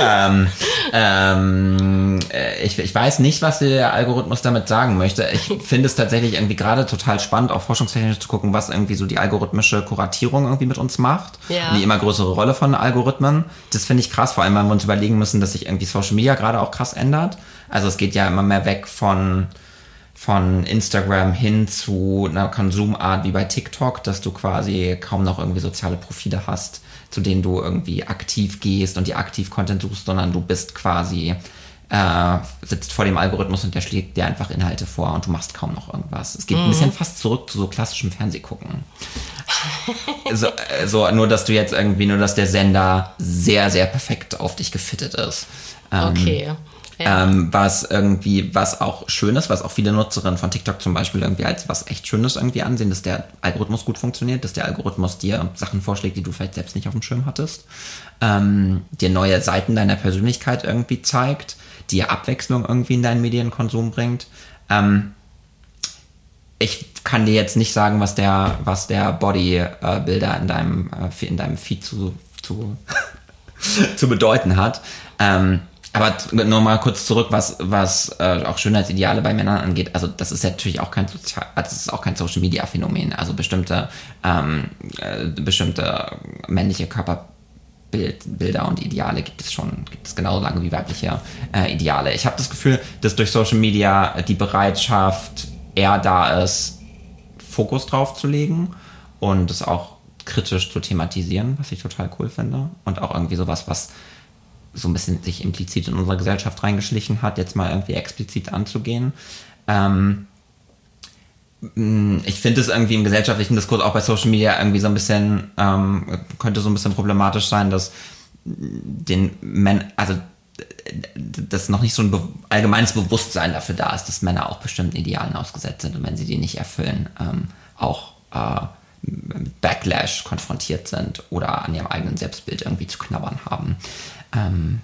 ähm, ähm, äh, ich, ich weiß nicht, was der Algorithmus damit sagen möchte. Ich finde es tatsächlich irgendwie gerade total spannend, auch forschungstechnisch zu gucken, was irgendwie so die algorithmische Kuratierung irgendwie mit uns macht. Ja. Die immer größere Rolle von Algorithmen. Das finde ich krass, vor allem, weil wir uns überlegen müssen, dass sich irgendwie Social Media gerade auch krass ändert. Also es geht ja immer mehr weg von von Instagram hin zu einer Konsumart wie bei TikTok, dass du quasi kaum noch irgendwie soziale Profile hast, zu denen du irgendwie aktiv gehst und die aktiv Content suchst, sondern du bist quasi äh, sitzt vor dem Algorithmus und der schlägt dir einfach Inhalte vor und du machst kaum noch irgendwas. Es geht mhm. ein bisschen fast zurück zu so klassischem Fernsehgucken. so, äh, so, nur dass du jetzt irgendwie, nur dass der Sender sehr, sehr perfekt auf dich gefittet ist. Ähm, okay. Ja. Ähm, was irgendwie, was auch schön ist, was auch viele Nutzerinnen von TikTok zum Beispiel irgendwie als was echt Schönes irgendwie ansehen, dass der Algorithmus gut funktioniert, dass der Algorithmus dir Sachen vorschlägt, die du vielleicht selbst nicht auf dem Schirm hattest, ähm, dir neue Seiten deiner Persönlichkeit irgendwie zeigt, dir Abwechslung irgendwie in deinen Medienkonsum bringt. Ähm, ich kann dir jetzt nicht sagen, was der, was der Bodybuilder in deinem, äh, in deinem Feed zu, zu, zu bedeuten hat. Ähm, aber nur mal kurz zurück, was, was äh, auch Schönheitsideale bei Männern angeht. Also das ist natürlich auch kein Sozial, das ist auch kein Social Media Phänomen. Also bestimmte, ähm, äh, bestimmte männliche Körperbilder Bild, Bilder und Ideale gibt es schon, gibt es genauso lange wie weibliche äh, Ideale. Ich habe das Gefühl, dass durch Social Media die Bereitschaft eher da ist, Fokus drauf zu legen und es auch kritisch zu thematisieren, was ich total cool finde. Und auch irgendwie sowas, was so ein bisschen sich implizit in unsere Gesellschaft reingeschlichen hat, jetzt mal irgendwie explizit anzugehen. Ähm, ich finde es irgendwie im gesellschaftlichen Diskurs auch bei Social Media irgendwie so ein bisschen, ähm, könnte so ein bisschen problematisch sein, dass den Männern, also dass noch nicht so ein be allgemeines Bewusstsein dafür da ist, dass Männer auch bestimmten Idealen ausgesetzt sind und wenn sie die nicht erfüllen, ähm, auch äh, mit Backlash konfrontiert sind oder an ihrem eigenen Selbstbild irgendwie zu knabbern haben. Ähm,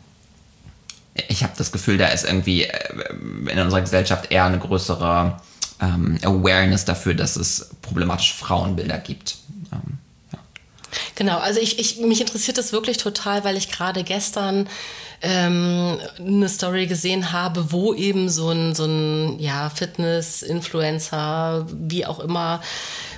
ich habe das Gefühl, da ist irgendwie äh, in unserer Gesellschaft eher eine größere ähm, Awareness dafür, dass es problematische Frauenbilder gibt. Ähm, ja. Genau, also ich, ich, mich interessiert das wirklich total, weil ich gerade gestern ähm, eine Story gesehen habe, wo eben so ein, so ein ja, Fitness-Influencer, wie auch immer,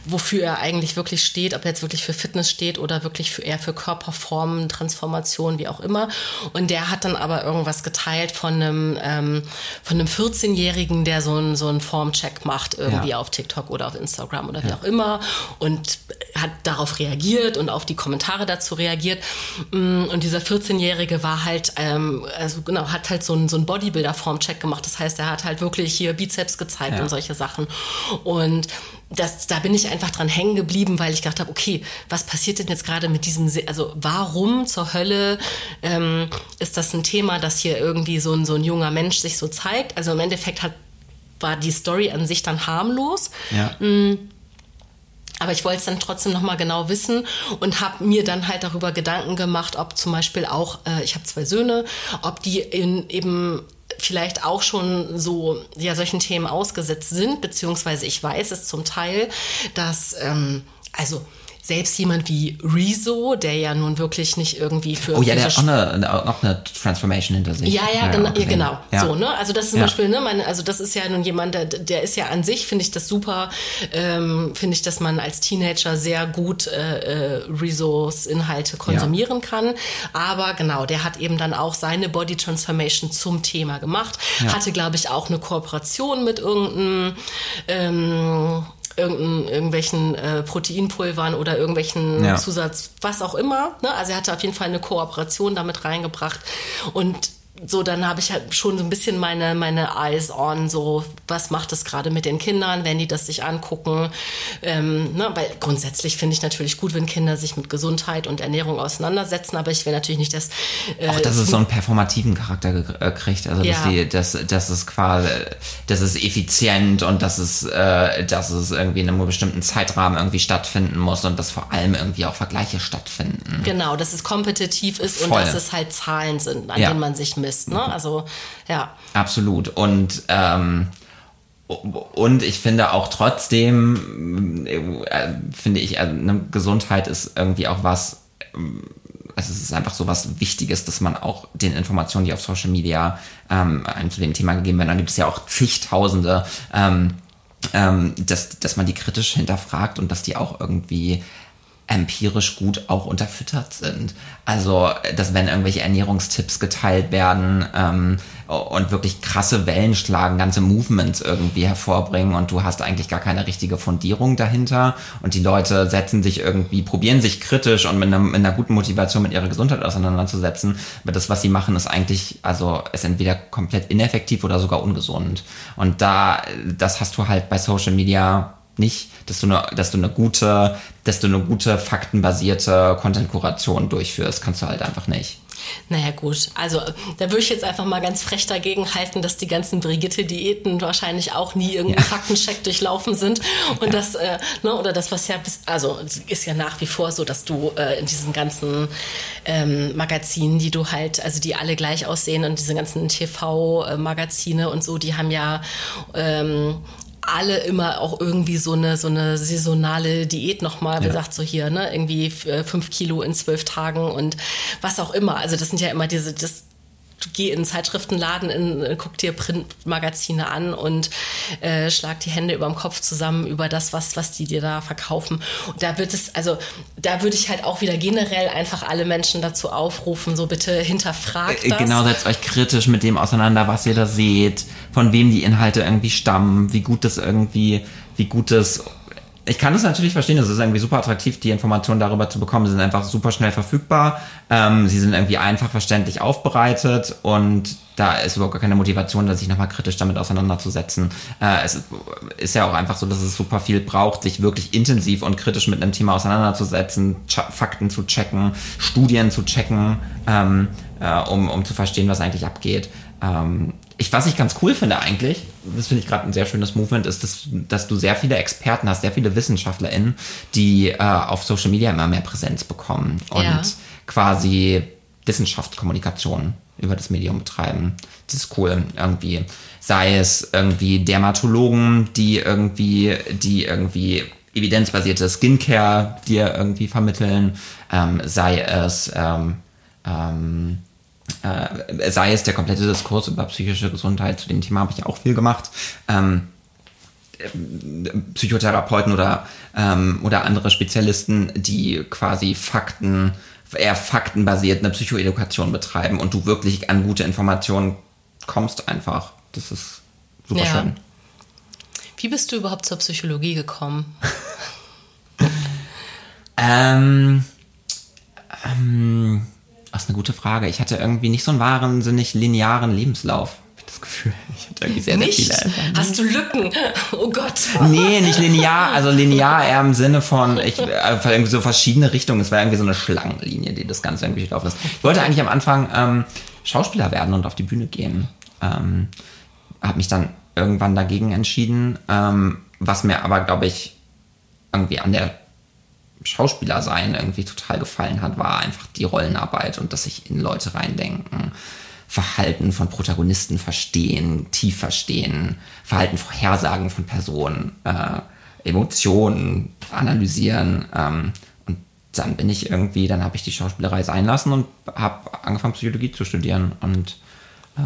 wofür er eigentlich wirklich steht, ob er jetzt wirklich für Fitness steht oder wirklich für, eher für Körperformen, Transformation, wie auch immer. Und der hat dann aber irgendwas geteilt von einem, ähm, von einem 14-Jährigen, der so einen so einen Formcheck macht, irgendwie ja. auf TikTok oder auf Instagram oder wie ja. auch immer und hat darauf reagiert und auf die Kommentare dazu reagiert. Mm, und dieser 14-Jährige war halt, ähm, also genau, hat halt so einen, so einen Bodybuilder-Formcheck gemacht. Das heißt, er hat halt wirklich hier Bizeps gezeigt ja. und solche Sachen. Und das, da bin ich einfach dran hängen geblieben, weil ich gedacht habe, okay, was passiert denn jetzt gerade mit diesem, Se also warum zur Hölle ähm, ist das ein Thema, dass hier irgendwie so ein, so ein junger Mensch sich so zeigt? Also im Endeffekt hat, war die Story an sich dann harmlos. Ja. Mhm. Aber ich wollte es dann trotzdem nochmal genau wissen und habe mir dann halt darüber Gedanken gemacht, ob zum Beispiel auch, äh, ich habe zwei Söhne, ob die in, eben vielleicht auch schon so ja solchen Themen ausgesetzt sind, beziehungsweise ich weiß es zum Teil, dass ähm, also selbst jemand wie Rezo, der ja nun wirklich nicht irgendwie für. Oh ja, der hat auch eine, auch eine Transformation hinter sich. Ja, ja, genau. Ja, genau. Ja. So, ne? Also das ist zum ja. Beispiel, ne, meine, also das ist ja nun jemand, der, der ist ja an sich, finde ich das super, ähm, finde ich, dass man als Teenager sehr gut äh, äh, Rezos Inhalte konsumieren kann. Aber genau, der hat eben dann auch seine Body Transformation zum Thema gemacht. Hatte, glaube ich, auch eine Kooperation mit irgendeinem ähm, irgendwelchen äh, Proteinpulvern oder irgendwelchen ja. Zusatz, was auch immer. Ne? Also er hatte auf jeden Fall eine Kooperation damit reingebracht. Und so, dann habe ich halt schon so ein bisschen meine, meine Eyes on, so, was macht das gerade mit den Kindern, wenn die das sich angucken. Ähm, ne? Weil grundsätzlich finde ich natürlich gut, wenn Kinder sich mit Gesundheit und Ernährung auseinandersetzen, aber ich will natürlich nicht, dass. Äh, Auch dass es so einen performativen Charakter äh, kriegt. Also, ja. dass, die, dass, dass es quasi, dass es effizient und dass es, äh, dass es irgendwie in einem bestimmten Zeitrahmen irgendwie stattfinden muss und dass vor allem irgendwie auch Vergleiche stattfinden. Genau, dass es kompetitiv ist Voll. und dass es halt Zahlen sind, an ja. denen man sich misst ist. Ne? Also ja. Absolut. Und ähm, und ich finde auch trotzdem, äh, finde ich, äh, Gesundheit ist irgendwie auch was, äh, es ist einfach so was Wichtiges, dass man auch den Informationen, die auf Social Media ähm, zu dem Thema gegeben werden, dann gibt es ja auch zigtausende, ähm, ähm, dass, dass man die kritisch hinterfragt und dass die auch irgendwie empirisch gut auch unterfüttert sind. Also, dass wenn irgendwelche Ernährungstipps geteilt werden ähm, und wirklich krasse Wellen schlagen, ganze Movements irgendwie hervorbringen und du hast eigentlich gar keine richtige Fundierung dahinter und die Leute setzen sich irgendwie, probieren sich kritisch und mit, einem, mit einer guten Motivation mit ihrer Gesundheit auseinanderzusetzen, aber das, was sie machen, ist eigentlich, also ist entweder komplett ineffektiv oder sogar ungesund. Und da, das hast du halt bei Social Media nicht, dass du eine, dass du eine gute, dass du eine gute faktenbasierte Content-Kuration durchführst, kannst du halt einfach nicht. Naja gut, also da würde ich jetzt einfach mal ganz frech dagegen halten, dass die ganzen Brigitte-Diäten wahrscheinlich auch nie irgendeinen ja. Faktencheck durchlaufen sind. Und ja. das, äh, ne, oder das, was ja bis, also ist ja nach wie vor so, dass du äh, in diesen ganzen ähm, Magazinen, die du halt, also die alle gleich aussehen und diese ganzen TV-Magazine und so, die haben ja ähm, alle immer auch irgendwie so eine so eine saisonale Diät nochmal ja. gesagt so hier ne irgendwie äh, fünf Kilo in zwölf Tagen und was auch immer also das sind ja immer diese das geh in Zeitschriftenladen, in, äh, guck dir Printmagazine an und äh, schlag die Hände über dem Kopf zusammen über das, was, was die dir da verkaufen. Und da wird es, also da würde ich halt auch wieder generell einfach alle Menschen dazu aufrufen, so bitte hinterfragt äh, das. Genau, setzt euch kritisch mit dem auseinander, was ihr da seht, von wem die Inhalte irgendwie stammen, wie gut das irgendwie, wie gut das ich kann das natürlich verstehen, es ist irgendwie super attraktiv, die Informationen darüber zu bekommen. Sie sind einfach super schnell verfügbar. Ähm, sie sind irgendwie einfach verständlich aufbereitet und da ist überhaupt gar keine Motivation, sich nochmal kritisch damit auseinanderzusetzen. Äh, es ist ja auch einfach so, dass es super viel braucht, sich wirklich intensiv und kritisch mit einem Thema auseinanderzusetzen, Fakten zu checken, Studien zu checken, ähm, äh, um, um zu verstehen, was eigentlich abgeht. Ähm, ich, was ich ganz cool finde eigentlich, das finde ich gerade ein sehr schönes Movement, ist, dass, dass du sehr viele Experten hast, sehr viele WissenschaftlerInnen, die äh, auf Social Media immer mehr Präsenz bekommen und ja. quasi Wissenschaftskommunikation über das Medium betreiben. Das ist cool, irgendwie. Sei es irgendwie Dermatologen, die irgendwie, die irgendwie evidenzbasierte Skincare dir irgendwie vermitteln, ähm, sei es ähm, ähm, äh, sei es der komplette Diskurs über psychische Gesundheit, zu dem Thema habe ich auch viel gemacht. Ähm, Psychotherapeuten oder, ähm, oder andere Spezialisten, die quasi Fakten, eher faktenbasiert eine Psychoedukation betreiben und du wirklich an gute Informationen kommst einfach. Das ist super ja. schön. Wie bist du überhaupt zur Psychologie gekommen? ähm, ähm, das ist eine gute Frage. Ich hatte irgendwie nicht so einen wahnsinnig linearen Lebenslauf. Das Gefühl, ich hatte irgendwie sehr, nicht? sehr viele. Hast du Lücken? Oh Gott. Nee, nicht linear. Also linear eher im Sinne von, ich, äh, irgendwie so verschiedene Richtungen. Es war irgendwie so eine Schlangenlinie, die das Ganze irgendwie gelaufen ist. Ich wollte eigentlich am Anfang ähm, Schauspieler werden und auf die Bühne gehen. Ähm, habe mich dann irgendwann dagegen entschieden, ähm, was mir aber, glaube ich, irgendwie an der Schauspieler sein irgendwie total gefallen hat, war einfach die Rollenarbeit und dass sich in Leute reindenken, Verhalten von Protagonisten verstehen, tief verstehen, Verhalten vorhersagen von Personen, äh, Emotionen analysieren. Ähm, und dann bin ich irgendwie, dann habe ich die Schauspielerei sein lassen und habe angefangen Psychologie zu studieren und äh,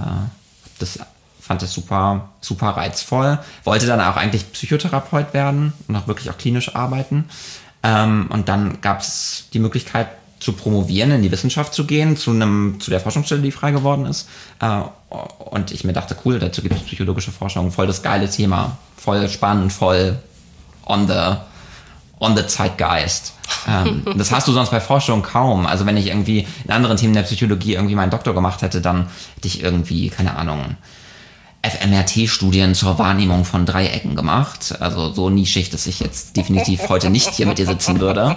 das fand das super, super reizvoll. Wollte dann auch eigentlich Psychotherapeut werden und auch wirklich auch klinisch arbeiten. Ähm, und dann gab es die Möglichkeit zu promovieren, in die Wissenschaft zu gehen, zu einem, zu der Forschungsstelle, die frei geworden ist. Äh, und ich mir dachte, cool, dazu gibt es psychologische Forschung, voll das geile Thema, voll spannend, voll on the, on the Zeitgeist. ähm, das hast du sonst bei Forschung kaum. Also wenn ich irgendwie in anderen Themen der Psychologie irgendwie meinen Doktor gemacht hätte, dann hätte ich irgendwie, keine Ahnung, FMRT-Studien zur Wahrnehmung von Dreiecken gemacht. Also so nischig, dass ich jetzt definitiv heute nicht hier mit dir sitzen würde.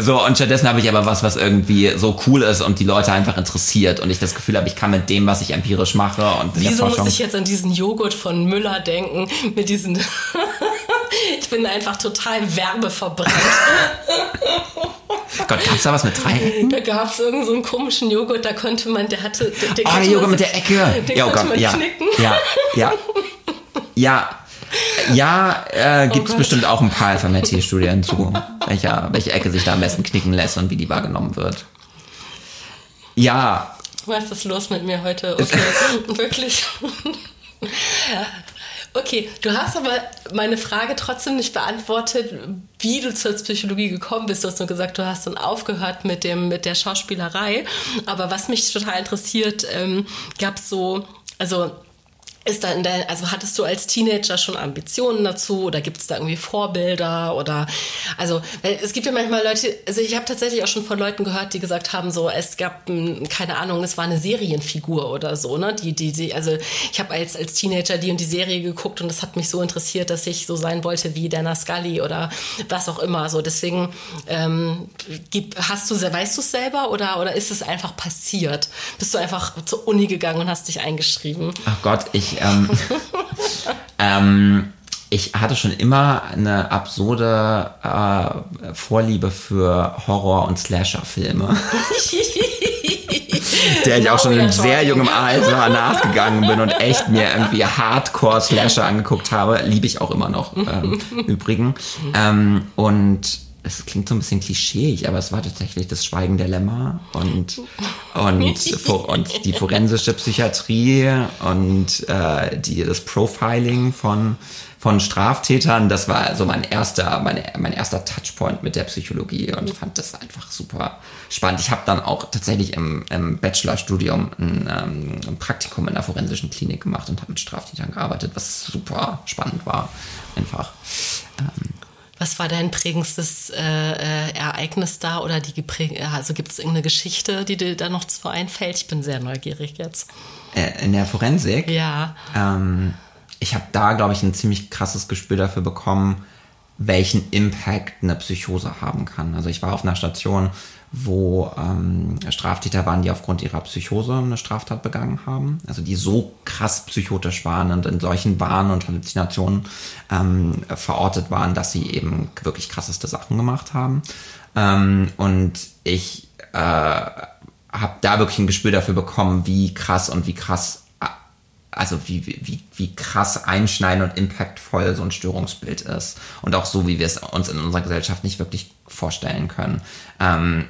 So, und stattdessen habe ich aber was, was irgendwie so cool ist und die Leute einfach interessiert und ich das Gefühl habe, ich kann mit dem, was ich empirisch mache und Wieso muss ich jetzt an diesen Joghurt von Müller denken, mit diesen bin einfach total werbeverbrannt. Gott, gab's da was mit drei? Da gab es irgendeinen so einen komischen Joghurt, da konnte man, der hatte. Der, der oh, der Joghurt mit der Ecke. Den ja, oh Gott, ja, knicken. ja, ja, ja. Ja, äh, gibt es oh bestimmt auch ein paar FMRT-Studien zu, welcher, welche Ecke sich da am besten knicken lässt und wie die wahrgenommen wird. Ja. Was ist los mit mir heute? Okay, wirklich. Okay, du hast aber meine Frage trotzdem nicht beantwortet, wie du zur Psychologie gekommen bist. Du hast nur gesagt, du hast dann aufgehört mit, dem, mit der Schauspielerei. Aber was mich total interessiert, ähm, gab es so, also ist da in der, also hattest du als Teenager schon Ambitionen dazu oder gibt es da irgendwie Vorbilder oder also es gibt ja manchmal Leute, also ich habe tatsächlich auch schon von Leuten gehört, die gesagt haben, so es gab keine Ahnung, es war eine Serienfigur oder so, ne, die die sie also ich habe als als Teenager die und die Serie geguckt und das hat mich so interessiert, dass ich so sein wollte wie Dana Scully oder was auch immer so. Deswegen ähm, hast du weißt du es selber oder oder ist es einfach passiert? Bist du einfach zur Uni gegangen und hast dich eingeschrieben? Ach Gott, ich ähm, ähm, ich hatte schon immer eine absurde äh, Vorliebe für Horror- und Slasher-Filme. der ich auch schon in sehr jungem Alter nachgegangen bin und echt mir irgendwie Hardcore-Slasher angeguckt habe. Liebe ich auch immer noch, ähm, übrigens. Ähm, und es klingt so ein bisschen klischeeig, aber es war tatsächlich das Schweigen der Lämmer und, und, und die forensische Psychiatrie und äh, die, das Profiling von, von Straftätern. Das war so mein erster, meine, mein erster Touchpoint mit der Psychologie und fand das einfach super spannend. Ich habe dann auch tatsächlich im, im Bachelorstudium ein, ähm, ein Praktikum in einer forensischen Klinik gemacht und habe mit Straftätern gearbeitet, was super spannend war. Einfach. Ähm, was war dein prägendstes äh, äh, Ereignis da oder die also gibt es irgendeine Geschichte, die dir da noch zu einfällt? Ich bin sehr neugierig jetzt. Äh, in der Forensik? Ja. Ähm, ich habe da, glaube ich, ein ziemlich krasses Gespür dafür bekommen, welchen Impact eine Psychose haben kann. Also ich war auf einer Station, wo ähm, Straftäter waren, die aufgrund ihrer Psychose eine Straftat begangen haben. Also die so krass psychotisch waren und in solchen Wahn und Halluzinationen ähm, verortet waren, dass sie eben wirklich krasseste Sachen gemacht haben. Ähm, und ich äh, habe da wirklich ein Gespür dafür bekommen, wie krass und wie krass äh, also wie, wie, wie krass einschneidend und impactvoll so ein Störungsbild ist. Und auch so, wie wir es uns in unserer Gesellschaft nicht wirklich vorstellen können. Ähm,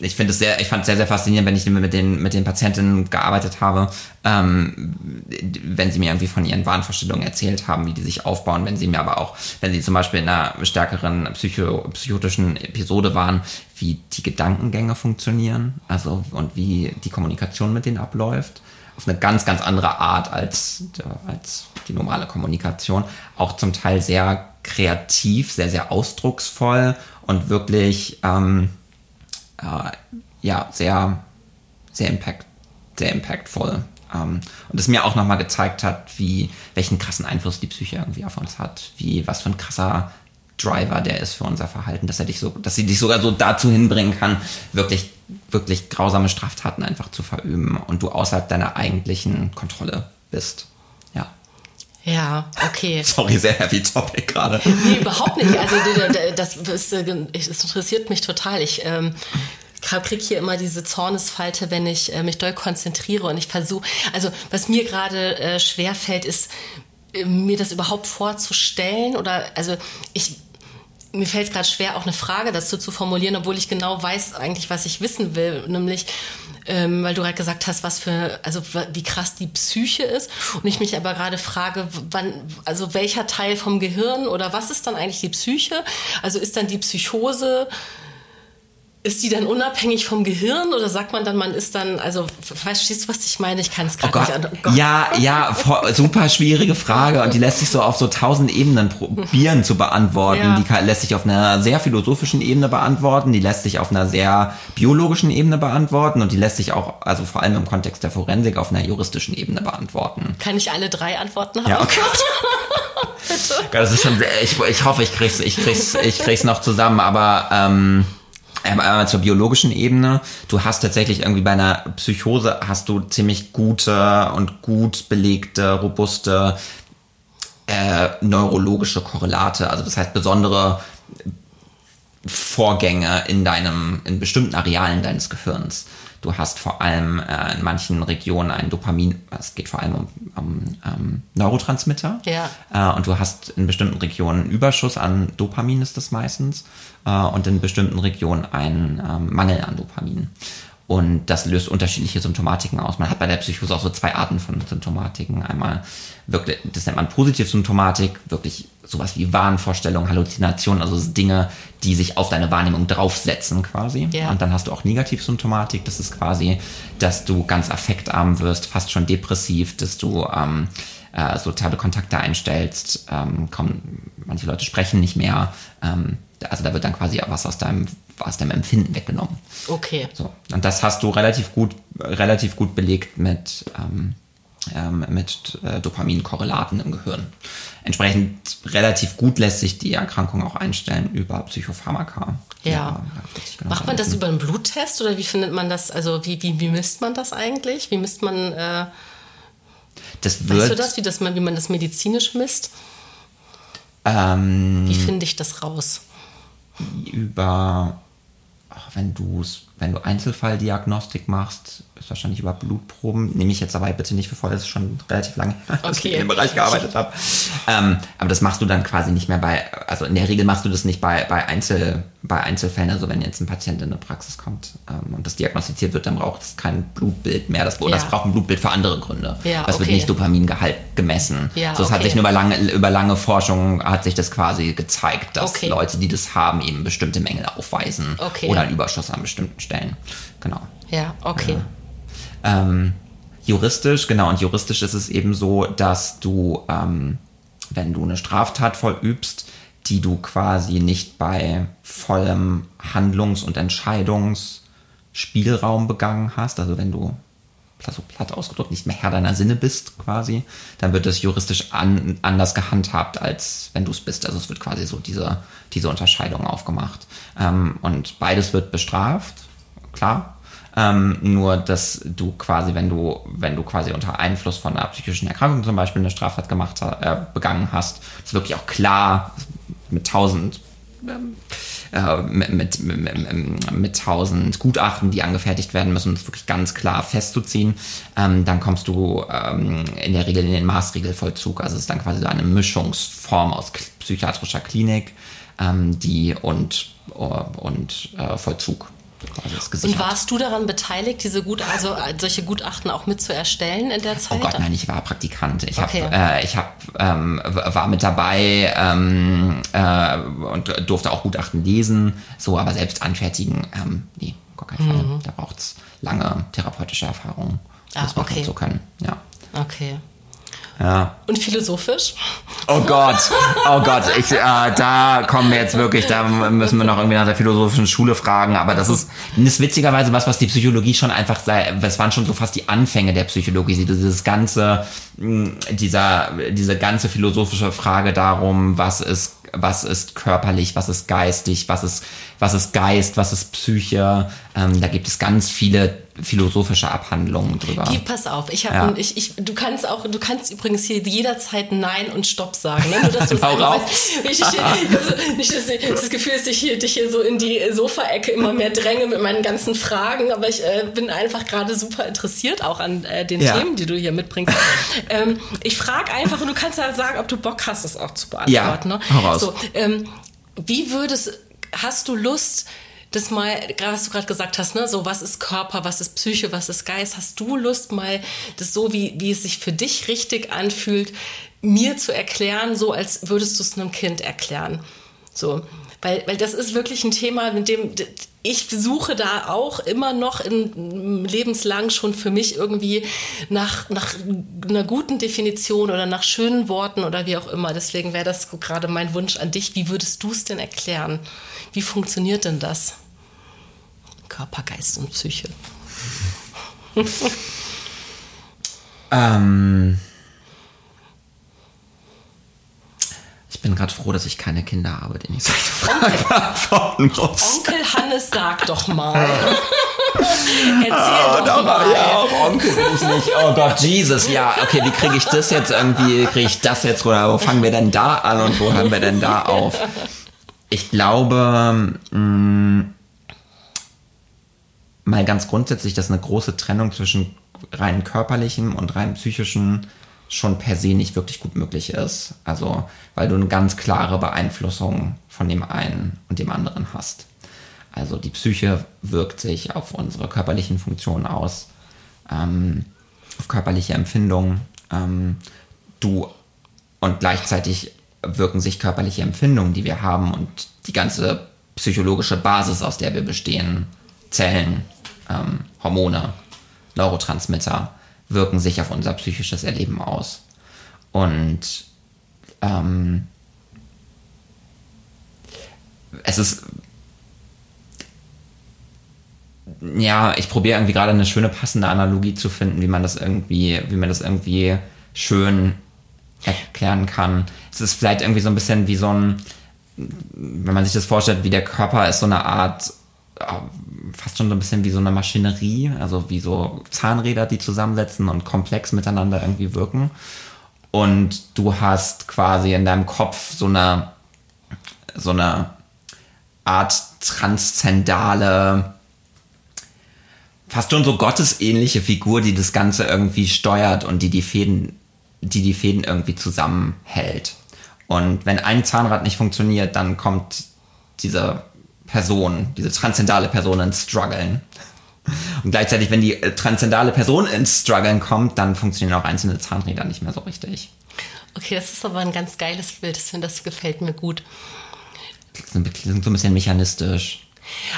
ich finde es sehr, ich fand es sehr, sehr faszinierend, wenn ich mit den, mit den Patientinnen gearbeitet habe, ähm, wenn sie mir irgendwie von ihren Wahnvorstellungen erzählt haben, wie die sich aufbauen, wenn sie mir aber auch, wenn sie zum Beispiel in einer stärkeren psycho, psychotischen Episode waren, wie die Gedankengänge funktionieren, also und wie die Kommunikation mit denen abläuft, auf eine ganz, ganz andere Art als, als die normale Kommunikation, auch zum Teil sehr kreativ, sehr, sehr ausdrucksvoll und wirklich, ähm, äh, ja, sehr, sehr, impact, sehr impactvoll. Ähm, und es mir auch nochmal gezeigt hat, wie, welchen krassen Einfluss die Psyche irgendwie auf uns hat, wie, was für ein krasser Driver der ist für unser Verhalten, dass er dich so, dass sie dich sogar so dazu hinbringen kann, wirklich, wirklich grausame Straftaten einfach zu verüben und du außerhalb deiner eigentlichen Kontrolle bist. Ja. Okay. Sorry, sehr heavy topic gerade. Nee, überhaupt nicht. Also das, das, äh, das interessiert mich total. Ich ähm, kriege hier immer diese Zornesfalte, wenn ich äh, mich doll konzentriere und ich versuche, also was mir gerade äh, schwer fällt, ist äh, mir das überhaupt vorzustellen oder also ich mir fällt es gerade schwer, auch eine Frage dazu zu formulieren, obwohl ich genau weiß eigentlich, was ich wissen will, nämlich ähm, weil du gerade gesagt hast, was für, also wie krass die Psyche ist. Und ich mich aber gerade frage, wann, also welcher Teil vom Gehirn oder was ist dann eigentlich die Psyche? Also ist dann die Psychose ist die dann unabhängig vom Gehirn oder sagt man dann, man ist dann, also verstehst du, was ich meine? Ich kann es gerade oh nicht. Oh ja, ja, super schwierige Frage und die lässt sich so auf so tausend Ebenen probieren zu beantworten. Ja. Die kann, lässt sich auf einer sehr philosophischen Ebene beantworten, die lässt sich auf einer sehr biologischen Ebene beantworten und die lässt sich auch, also vor allem im Kontext der Forensik, auf einer juristischen Ebene beantworten. Kann ich alle drei Antworten haben? Ja, okay. Bitte. Das ist schon, ich, ich hoffe, ich krieg's, ich krieg's, ich krieg's noch zusammen, aber ähm, Einmal zur biologischen Ebene. Du hast tatsächlich irgendwie bei einer Psychose hast du ziemlich gute und gut belegte, robuste äh, neurologische Korrelate. Also das heißt besondere Vorgänge in deinem, in bestimmten Arealen deines Gehirns. Du hast vor allem äh, in manchen Regionen ein Dopamin, es geht vor allem um, um, um Neurotransmitter. Ja. Äh, und du hast in bestimmten Regionen einen Überschuss an Dopamin ist das meistens äh, und in bestimmten Regionen einen ähm, Mangel an Dopamin. Und das löst unterschiedliche Symptomatiken aus. Man hat bei der Psychose auch so zwei Arten von Symptomatiken. Einmal wirklich, das nennt man Positivsymptomatik, wirklich sowas wie Wahnvorstellungen, Halluzinationen, also Dinge, die sich auf deine Wahrnehmung draufsetzen quasi. Ja. Und dann hast du auch Negativsymptomatik, das ist quasi, dass du ganz affektarm wirst, fast schon depressiv, dass du ähm, äh, soziale Kontakte einstellst, ähm, komm, manche Leute sprechen nicht mehr. Ähm, also da wird dann quasi was aus deinem aus deinem Empfinden weggenommen. Okay. So. Und das hast du relativ gut, relativ gut belegt mit, ähm, ähm, mit äh, Dopaminkorrelaten im Gehirn. Entsprechend relativ gut lässt sich die Erkrankung auch einstellen über Psychopharmaka. Ja. ja genau Macht man das über einen Bluttest oder wie findet man das? Also wie, wie, wie misst man das eigentlich? Wie misst man äh, das wird, weißt du das, wie, das, wie man das medizinisch misst? Ähm, wie finde ich das raus? Über wenn du wenn du Einzelfalldiagnostik machst, wahrscheinlich über Blutproben. Nehme ich jetzt dabei bitte nicht für voll, das ist schon relativ lange, her, dass Okay. ich in dem Bereich gearbeitet habe. Ähm, aber das machst du dann quasi nicht mehr bei, also in der Regel machst du das nicht bei, bei, Einzel, bei Einzelfällen. Also wenn jetzt ein Patient in eine Praxis kommt ähm, und das diagnostiziert wird, dann braucht es kein Blutbild mehr. Das, oder Ja. das braucht ein Blutbild für andere Gründe. Ja, das wird okay. nicht Dopamingehalt gemessen. Ja, so, es hat okay. sich nur über lange, über lange Forschung hat sich das quasi gezeigt, dass Okay. Leute, die das haben, eben bestimmte Mängel aufweisen Okay. oder einen Überschuss an bestimmten Stellen. Genau. Ja, okay. Ähm, juristisch, genau, und juristisch ist es eben so, dass du, ähm, wenn du eine Straftat vollübst, die du quasi nicht bei vollem Handlungs- und Entscheidungsspielraum begangen hast, also wenn du so platt ausgedrückt nicht mehr Herr deiner Sinne bist quasi, dann wird das juristisch an, anders gehandhabt, als wenn du es bist. Also es wird quasi so diese, diese Unterscheidung aufgemacht. Ähm, und beides wird bestraft, klar. Ähm, nur, dass du quasi, wenn du, wenn du quasi unter Einfluss von einer psychischen Erkrankung zum Beispiel eine Straftat gemacht, äh, begangen hast, ist wirklich auch klar mit tausend äh, mit, mit, mit, mit tausend Gutachten, die angefertigt werden müssen, um das wirklich ganz klar festzuziehen, ähm, dann kommst du ähm, in der Regel in den Maßregelvollzug. Also es ist dann quasi so eine Mischungsform aus psychiatrischer Klinik ähm, die und, äh, und äh, Vollzug. Und warst du daran beteiligt, diese Gut also solche Gutachten auch mit zu erstellen in der Oh Zeit? Gott, nein, ich war Praktikant. Ich Okay. hab, äh, ich hab, ähm, war mit dabei ähm, äh, und durfte auch Gutachten lesen, so, aber selbst anfertigen, ähm, nee, gar keinen Fall. Da braucht's lange therapeutische Erfahrung. Mhm. Ah, man okay. so können. Ja. Okay. Ja. Und philosophisch? Oh Gott, oh Gott, ich, äh, da kommen wir jetzt wirklich, da müssen wir noch irgendwie nach der philosophischen Schule fragen, aber das ist, das ist witzigerweise was, was die Psychologie schon einfach sei, das waren schon so fast die Anfänge der Psychologie, dieses ganze, mh, dieser, diese ganze philosophische Frage darum, was ist, was ist körperlich, was ist geistig, was ist, was ist Geist, was ist Psyche, ähm, da gibt es ganz viele philosophische Abhandlungen drüber. Die, pass auf, ich habe, Ja. ich, ich, du kannst auch, du kannst übrigens hier jederzeit Nein und Stopp sagen, ne? Nur dass du es weißt. Ich, ich, nicht, dass ich das Gefühl, dass ich hier, dich hier so in die Sofaecke immer mehr dränge mit meinen ganzen Fragen, aber ich äh, bin einfach gerade super interessiert auch an äh, den Ja. Themen, die du hier mitbringst. ähm, ich frage einfach und du kannst ja sagen, ob du Bock hast, es auch zu beantworten. Ja, ne? hau raus. So, ähm, wie würdest, hast du Lust, das mal, gerade was du gerade gesagt hast, ne, so was ist Körper, was ist Psyche, was ist Geist, hast du Lust mal, das so wie, wie es sich für dich richtig anfühlt, mir zu erklären, so als würdest du es einem Kind erklären. So. Weil, weil das ist wirklich ein Thema, mit dem ich suche da auch immer noch in, lebenslang schon für mich irgendwie nach, nach einer guten Definition oder nach schönen Worten oder wie auch immer. Deswegen wäre das gerade mein Wunsch an dich. Wie würdest du es denn erklären? Wie funktioniert denn das? Körper, Geist und Psyche. Ähm, bin gerade froh, dass ich keine Kinder habe, denen ich solche Fragen beantworten muss. Onkel Hannes, sag doch mal. Erzähl Oh, doch mal. ja auch Onkel bin ich nicht. Oh Gott, Jesus, ja, okay, wie kriege ich das jetzt irgendwie, kriege ich das jetzt oder wo fangen wir denn da an und wo hören wir denn da auf? Ich glaube, mh, mal ganz grundsätzlich, dass eine große Trennung zwischen rein körperlichem und rein psychischem schon per se nicht wirklich gut möglich ist. Also, weil du eine ganz klare Beeinflussung von dem einen und dem anderen hast. Also die Psyche wirkt sich auf unsere körperlichen Funktionen aus, ähm, auf körperliche Empfindungen. Ähm, du und gleichzeitig wirken sich körperliche Empfindungen, die wir haben und die ganze psychologische Basis, aus der wir bestehen, Zellen, ähm, Hormone, Neurotransmitter, wirken sich auf unser psychisches Erleben aus. Und ähm, es ist ja, ich probiere irgendwie gerade eine schöne passende Analogie zu finden, wie man das irgendwie, wie man das irgendwie schön erklären kann. Es ist vielleicht irgendwie so ein bisschen wie so ein, wenn man sich das vorstellt, wie der Körper ist so eine Art, fast schon so ein bisschen wie so eine Maschinerie, also wie so Zahnräder, die zusammensetzen und komplex miteinander irgendwie wirken. Und du hast quasi in deinem Kopf so eine, so eine Art transzendale fast schon so gottesähnliche Figur, die das Ganze irgendwie steuert und die die Fäden, die die Fäden irgendwie zusammenhält. Und wenn ein Zahnrad nicht funktioniert, dann kommt diese Person, diese transzendale Person ins Struggeln. Und gleichzeitig, wenn die äh, transzendale Person ins Struggeln kommt, dann funktionieren auch einzelne Zahnräder nicht mehr so richtig. Okay, das ist aber ein ganz geiles Bild. Das, das gefällt mir gut. Klingt so ein bisschen mechanistisch.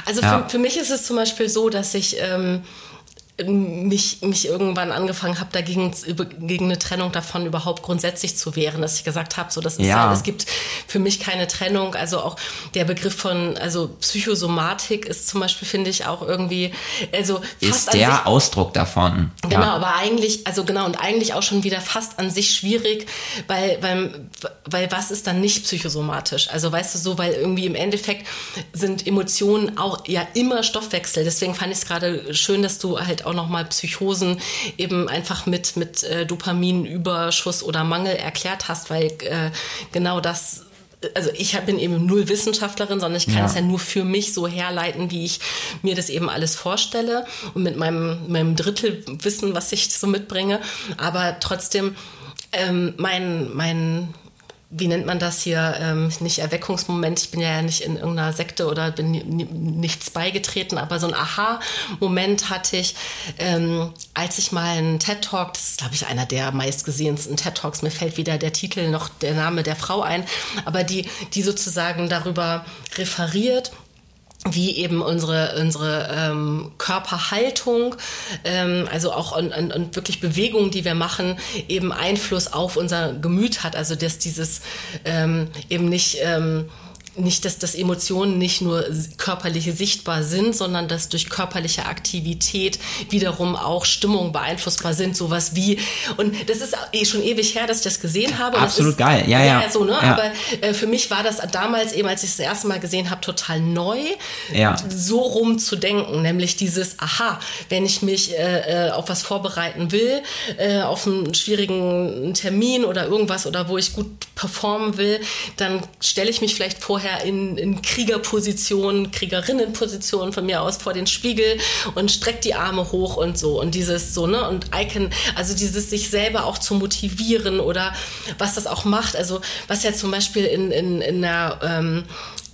Also ja. für, für, mich ist es zum Beispiel so, dass ich ähm, mich, mich irgendwann angefangen habe, dagegen gegen eine Trennung davon überhaupt grundsätzlich zu wehren, dass ich gesagt habe, so das ist ja. halt, es gibt für mich keine Trennung. Also auch der Begriff von, also Psychosomatik ist zum Beispiel, finde ich, auch irgendwie, also ist der sich, Ausdruck davon. Genau, ja. aber eigentlich, also genau, und eigentlich auch schon wieder fast an sich schwierig, weil, weil, weil was ist dann nicht psychosomatisch? Also weißt du so, weil irgendwie im Endeffekt sind Emotionen auch ja immer Stoffwechsel. Deswegen fand ich es gerade schön, dass du halt auch auch nochmal Psychosen eben einfach mit, mit äh, Dopaminüberschuss oder Mangel erklärt hast, weil äh, genau das also ich bin eben null Wissenschaftlerin, sondern ich kann ja. es ja nur für mich so herleiten, wie ich mir das eben alles vorstelle und mit meinem, meinem Drittelwissen, was ich so mitbringe. Aber trotzdem, ähm, mein, mein wie nennt man das hier, ähm, nicht Erweckungsmoment, ich bin ja nicht in irgendeiner Sekte oder bin nichts beigetreten, aber so ein Aha-Moment hatte ich, ähm, als ich mal einen TED-Talk, das ist glaube ich einer der meistgesehensten TED-Talks, mir fällt weder der Titel noch der Name der Frau ein, aber die, die sozusagen darüber referiert, wie eben unsere, unsere ähm, Körperhaltung, ähm, also auch und, und, und wirklich Bewegungen, die wir machen, eben Einfluss auf unser Gemüt hat. Also dass dieses ähm, eben nicht ähm, nicht, dass, dass Emotionen nicht nur körperlich sichtbar sind, sondern dass durch körperliche Aktivität wiederum auch Stimmung beeinflussbar sind. Sowas wie, und das ist eh schon ewig her, dass ich das gesehen habe. Absolut ist, geil, ja, ja. ja, so, ne? ja. Aber äh, für mich war das damals eben, als ich es das erste Mal gesehen habe, total neu, ja. so rum zu denken. Nämlich dieses, aha, wenn ich mich äh, äh, auf was vorbereiten will, äh, auf einen schwierigen Termin oder irgendwas oder wo ich gut performen will, dann stelle ich mich vielleicht vorher vorher in, in Kriegerposition, Kriegerinnenposition von mir aus vor den Spiegel und streckt die Arme hoch und so. Und dieses so, ne? Und Icon, also dieses sich selber auch zu motivieren oder was das auch macht. Also was ja zum Beispiel in, in, in der ähm,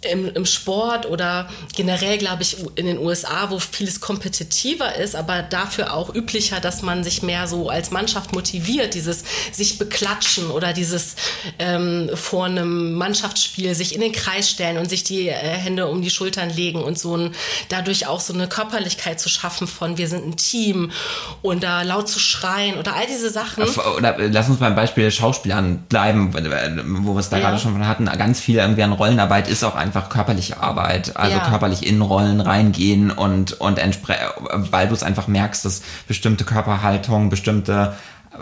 im, im Sport oder generell, glaube ich, in den USA, wo vieles kompetitiver ist, aber dafür auch üblicher, dass man sich mehr so als Mannschaft motiviert, dieses sich beklatschen oder dieses ähm, vor einem Mannschaftsspiel sich in den Kreis stellen und sich die äh, Hände um die Schultern legen und so ein, dadurch auch so eine Körperlichkeit zu schaffen von wir sind ein Team und da laut zu schreien oder all diese Sachen. Oder äh, lass uns beim Beispiel Schauspielern bleiben, wo wir es da ja. gerade schon von hatten. Ganz viel irgendwie an Rollenarbeit ist auch einfach einfach körperliche Arbeit, also ja. körperlich in Rollen reingehen und, und weil du es einfach merkst, dass bestimmte Körperhaltung, bestimmte,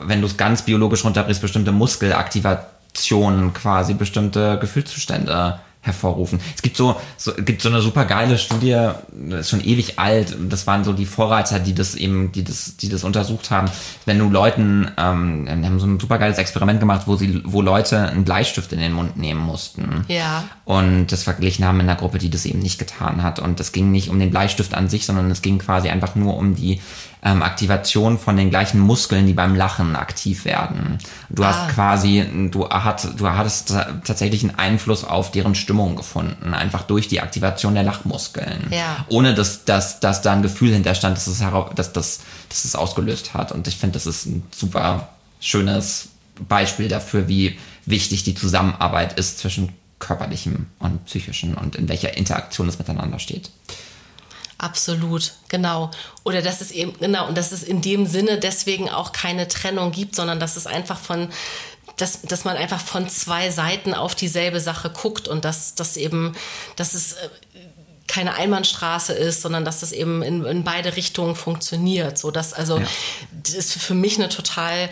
wenn du es ganz biologisch runterbrichst, bestimmte Muskelaktivationen quasi, bestimmte Gefühlszustände hervorrufen. Es gibt so, so gibt so eine super geile Studie, das ist schon ewig alt. Das waren so die Vorreiter, die das eben, die das, die das untersucht haben. Wenn du Leuten, ähm, die haben so ein super geiles Experiment gemacht, wo sie, wo Leute einen Bleistift in den Mund nehmen mussten. Ja. Und das verglichen haben in einer Gruppe, die das eben nicht getan hat. Und das ging nicht um den Bleistift an sich, sondern es ging quasi einfach nur um die ähm, Aktivation von den gleichen Muskeln, die beim Lachen aktiv werden. Du ah. hast quasi, du, hat, du hattest tatsächlich einen Einfluss auf deren Stimmung gefunden, einfach durch die Aktivation der Lachmuskeln. Ja. Ohne dass, dass, dass da ein Gefühl hinterstand, dass es, dass, dass, dass es ausgelöst hat. Und ich finde, das ist ein super schönes Beispiel dafür, wie wichtig die Zusammenarbeit ist zwischen körperlichem und psychischen und in welcher Interaktion es miteinander steht. Absolut, genau. Oder dass es eben, genau, und dass es in dem Sinne deswegen auch keine Trennung gibt, sondern dass es einfach von, dass, dass man einfach von zwei Seiten auf dieselbe Sache guckt und dass, dass eben, dass es äh, keine Einbahnstraße ist, sondern dass es eben in, in beide Richtungen funktioniert. So dass, also, ja. das ist für mich eine total,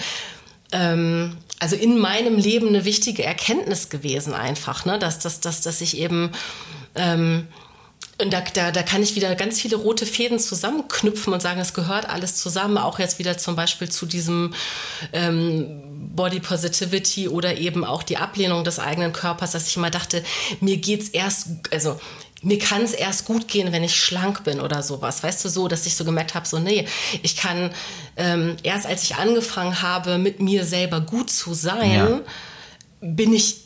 ähm, also in meinem Leben eine wichtige Erkenntnis gewesen einfach, ne, dass, dass, dass, dass ich eben, ähm, und da, da, da kann ich wieder ganz viele rote Fäden zusammenknüpfen und sagen, es gehört alles zusammen, auch jetzt wieder zum Beispiel zu diesem ähm, Body Positivity oder eben auch die Ablehnung des eigenen Körpers, dass ich immer dachte, mir geht's erst, also mir kann es erst gut gehen, wenn ich schlank bin oder sowas. Weißt du, so, dass ich so gemerkt habe, so, nee, ich kann ähm, erst als ich angefangen habe, mit mir selber gut zu sein, ja. bin ich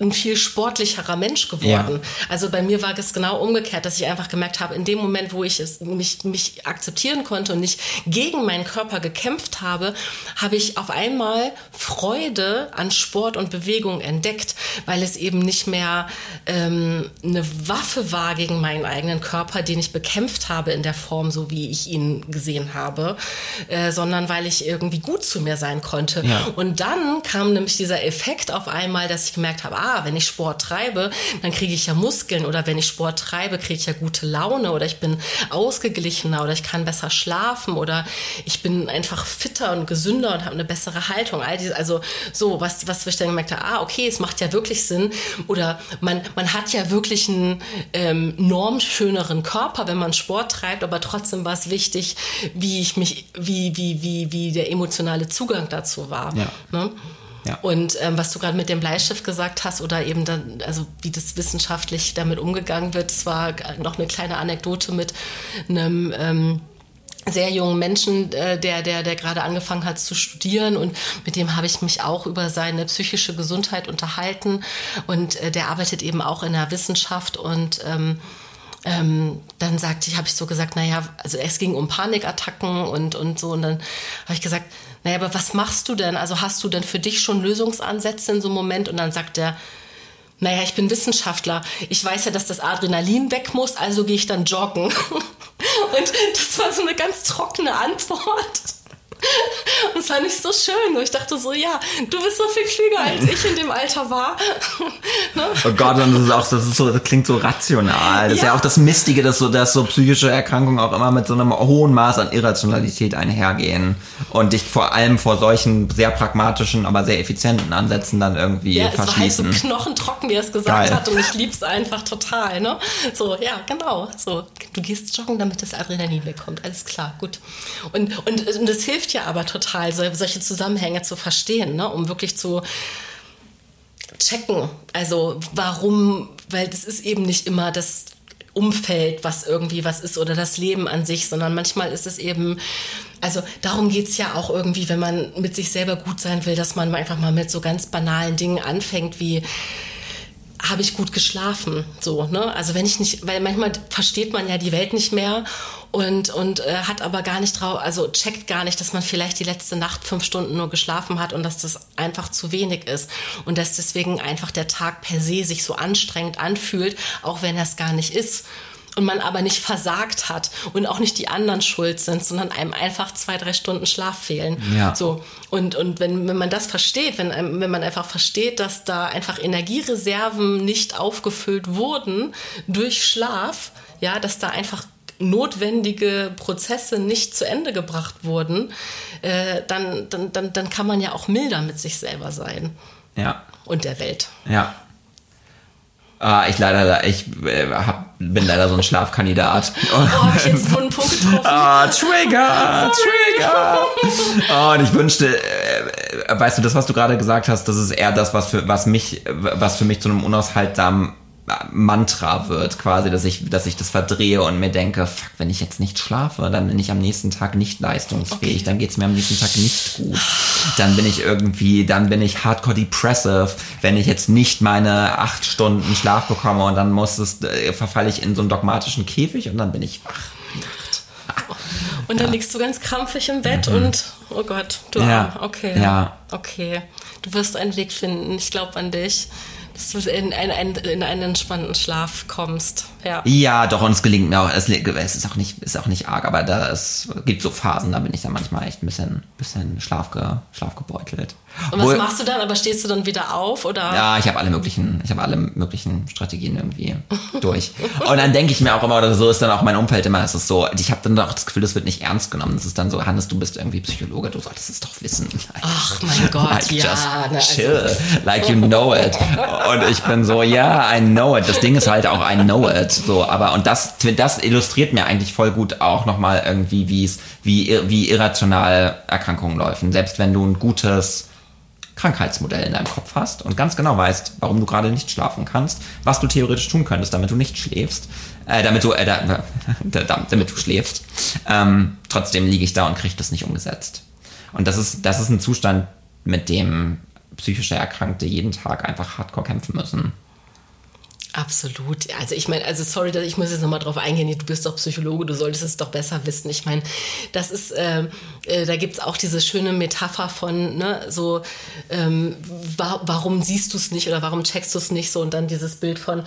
ein viel sportlicherer Mensch geworden. Ja. Also bei mir war es genau umgekehrt, dass ich einfach gemerkt habe, in dem Moment, wo ich es mich, mich akzeptieren konnte und nicht gegen meinen Körper gekämpft habe, habe ich auf einmal Freude an Sport und Bewegung entdeckt, weil es eben nicht mehr ähm, eine Waffe war gegen meinen eigenen Körper, den ich bekämpft habe in der Form, so wie ich ihn gesehen habe, äh, sondern weil ich irgendwie gut zu mir sein konnte. Ja. Und dann kam nämlich dieser Effekt auf einmal, dass ich gemerkt habe, ah, ah, wenn ich Sport treibe, dann kriege ich ja Muskeln oder wenn ich Sport treibe, kriege ich ja gute Laune oder ich bin ausgeglichener oder ich kann besser schlafen oder ich bin einfach fitter und gesünder und habe eine bessere Haltung. All diese, also so, was, was ich dann gemerkt habe, ah, okay, es macht ja wirklich Sinn oder man, man hat ja wirklich einen ähm, normschöneren Körper, wenn man Sport treibt, aber trotzdem war es wichtig, wie ich mich, wie, wie, wie, wie der emotionale Zugang dazu war. Ja. Ne? Ja. Und ähm, was du gerade mit dem Bleistift gesagt hast oder eben dann, also wie das wissenschaftlich damit umgegangen wird, es war noch eine kleine Anekdote mit einem ähm, sehr jungen Menschen, äh, der, der, der gerade angefangen hat zu studieren und mit dem habe ich mich auch über seine psychische Gesundheit unterhalten und äh, der arbeitet eben auch in der Wissenschaft und ähm, ähm, dann sagte ich, habe ich so gesagt, naja, also es ging um Panikattacken und, und so und dann habe ich gesagt, naja, aber was machst du denn? Also hast du denn für dich schon Lösungsansätze in so einem Moment? Und dann sagt er, naja, ich bin Wissenschaftler. Ich weiß ja, dass das Adrenalin weg muss, also gehe ich dann joggen. Und das war so eine ganz trockene Antwort. Und es war nicht so schön. Und ich dachte so, ja, du bist so viel klüger, als ich in dem Alter war. ne? Oh Gott, und das ist auch, das ist so, das klingt so rational. Das ja. ist ja auch das Mistige, dass so, dass so psychische Erkrankungen auch immer mit so einem hohen Maß an Irrationalität einhergehen und dich vor allem vor solchen sehr pragmatischen, aber sehr effizienten Ansätzen dann irgendwie ja, verschließen. Es war halt so knochentrocken, wie er es gesagt Geil. hat, und ich lieb's einfach total, ne? So, ja, genau. So, du gehst joggen, damit das Adrenalin wegkommt. Alles klar, gut. Und, und, und das hilft hilft ja aber total, solche Zusammenhänge zu verstehen, ne? um wirklich zu checken. Also warum, weil das ist eben nicht immer das Umfeld, was irgendwie was ist oder das Leben an sich, sondern manchmal ist es eben, also darum geht es ja auch irgendwie, wenn man mit sich selber gut sein will, dass man einfach mal mit so ganz banalen Dingen anfängt wie habe ich gut geschlafen so ne? Also wenn ich nicht weil manchmal versteht man ja die Welt nicht mehr und, und äh, hat aber gar nicht drauf, also checkt gar nicht, dass man vielleicht die letzte Nacht fünf Stunden nur geschlafen hat und dass das einfach zu wenig ist und dass deswegen einfach der Tag per se sich so anstrengend anfühlt, auch wenn es gar nicht ist und man aber nicht versagt hat und auch nicht die anderen schuld sind, sondern einem einfach zwei, drei Stunden Schlaf fehlen. Ja. So. Und, und wenn, wenn man das versteht, wenn, wenn man einfach versteht, dass da einfach Energiereserven nicht aufgefüllt wurden durch Schlaf, ja, dass da einfach notwendige Prozesse nicht zu Ende gebracht wurden, äh, dann, dann, dann, dann kann man ja auch milder mit sich selber sein. Ja. Und der Welt. Ja. Ah, ich leider, ich äh, hab, bin leider so ein Schlafkandidat. Oh, hab ich jetzt einen Punkt getroffen? Ah, Trigger, Trigger. Oh, und ich wünschte, äh, weißt du, das, was du gerade gesagt hast, das ist eher das, was für, was mich, was für mich zu einem unaushaltsamen Mantra wird, quasi, dass ich, dass ich das verdrehe und mir denke, fuck, wenn ich jetzt nicht schlafe, dann bin ich am nächsten Tag nicht leistungsfähig, okay. dann geht's mir am nächsten Tag nicht gut. Dann bin ich irgendwie, dann bin ich hardcore depressive, wenn ich jetzt nicht meine acht Stunden Schlaf bekomme und dann muss es, äh, verfalle ich in so einen dogmatischen Käfig und dann bin ich wach. Und dann ja. liegst du ganz krampfig im Bett mhm. und, oh Gott, du ja. Arm. Okay. Ja. Okay. Du wirst einen Weg finden. Ich glaube an dich dass du in, in, in einen entspannten Schlaf kommst. Ja. ja, doch, und es gelingt mir auch. Es, ist, auch nicht, ist auch nicht arg, aber da es gibt so Phasen, da bin ich dann manchmal echt ein bisschen, bisschen schlafge, schlafgebeutelt. Und was Wohl, machst du dann? Aber stehst du dann wieder auf oder? Ja, ich habe alle möglichen, ich habe alle möglichen Strategien irgendwie durch. Und dann denke ich mir auch immer, oder so ist dann auch mein Umfeld immer, es ist so, ich habe dann auch das Gefühl, das wird nicht ernst genommen. Das ist dann so, Hannes, du bist irgendwie Psychologe, du solltest es doch wissen. Ach mein Gott, like, ja. Just also chill, also. like you know it. Und ich bin so, ja, I know it. Das Ding ist halt auch, I know it. So, aber und das, das illustriert mir eigentlich voll gut auch nochmal irgendwie, wie es, wie, wie irrational Erkrankungen laufen. Selbst wenn du ein gutes Krankheitsmodell in deinem Kopf hast und ganz genau weißt, warum du gerade nicht schlafen kannst, was du theoretisch tun könntest, damit du nicht schläfst, äh, damit du, äh, da, damit du schläfst. Ähm, trotzdem liege ich da und kriege das nicht umgesetzt. Und das ist, das ist ein Zustand, mit dem psychische Erkrankte jeden Tag einfach hardcore kämpfen müssen. Absolut. Also ich meine, also sorry, ich muss jetzt nochmal drauf eingehen, du bist doch Psychologe, du solltest es doch besser wissen. Ich meine, das ist, äh, äh, da gibt es auch diese schöne Metapher von, ne, so, ähm, wa warum siehst du es nicht oder warum checkst du es nicht so und dann dieses Bild von,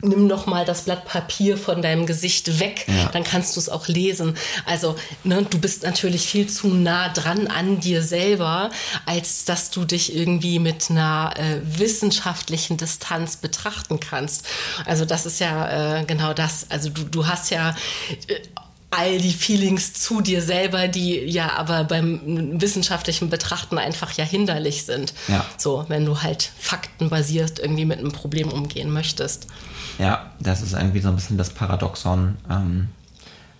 nimm noch mal das Blatt Papier von deinem Gesicht weg, ja. dann kannst du es auch lesen. Also, ne, du bist natürlich viel zu nah dran an dir selber, als dass du dich irgendwie mit einer äh, wissenschaftlichen Distanz betrachten kannst. Also das ist ja äh, genau das. Also du, du hast ja äh, all die Feelings zu dir selber, die ja aber beim wissenschaftlichen Betrachten einfach ja hinderlich sind. Ja. So, wenn du halt faktenbasiert irgendwie mit einem Problem umgehen möchtest. Ja, das ist irgendwie so ein bisschen das Paradoxon. Ähm,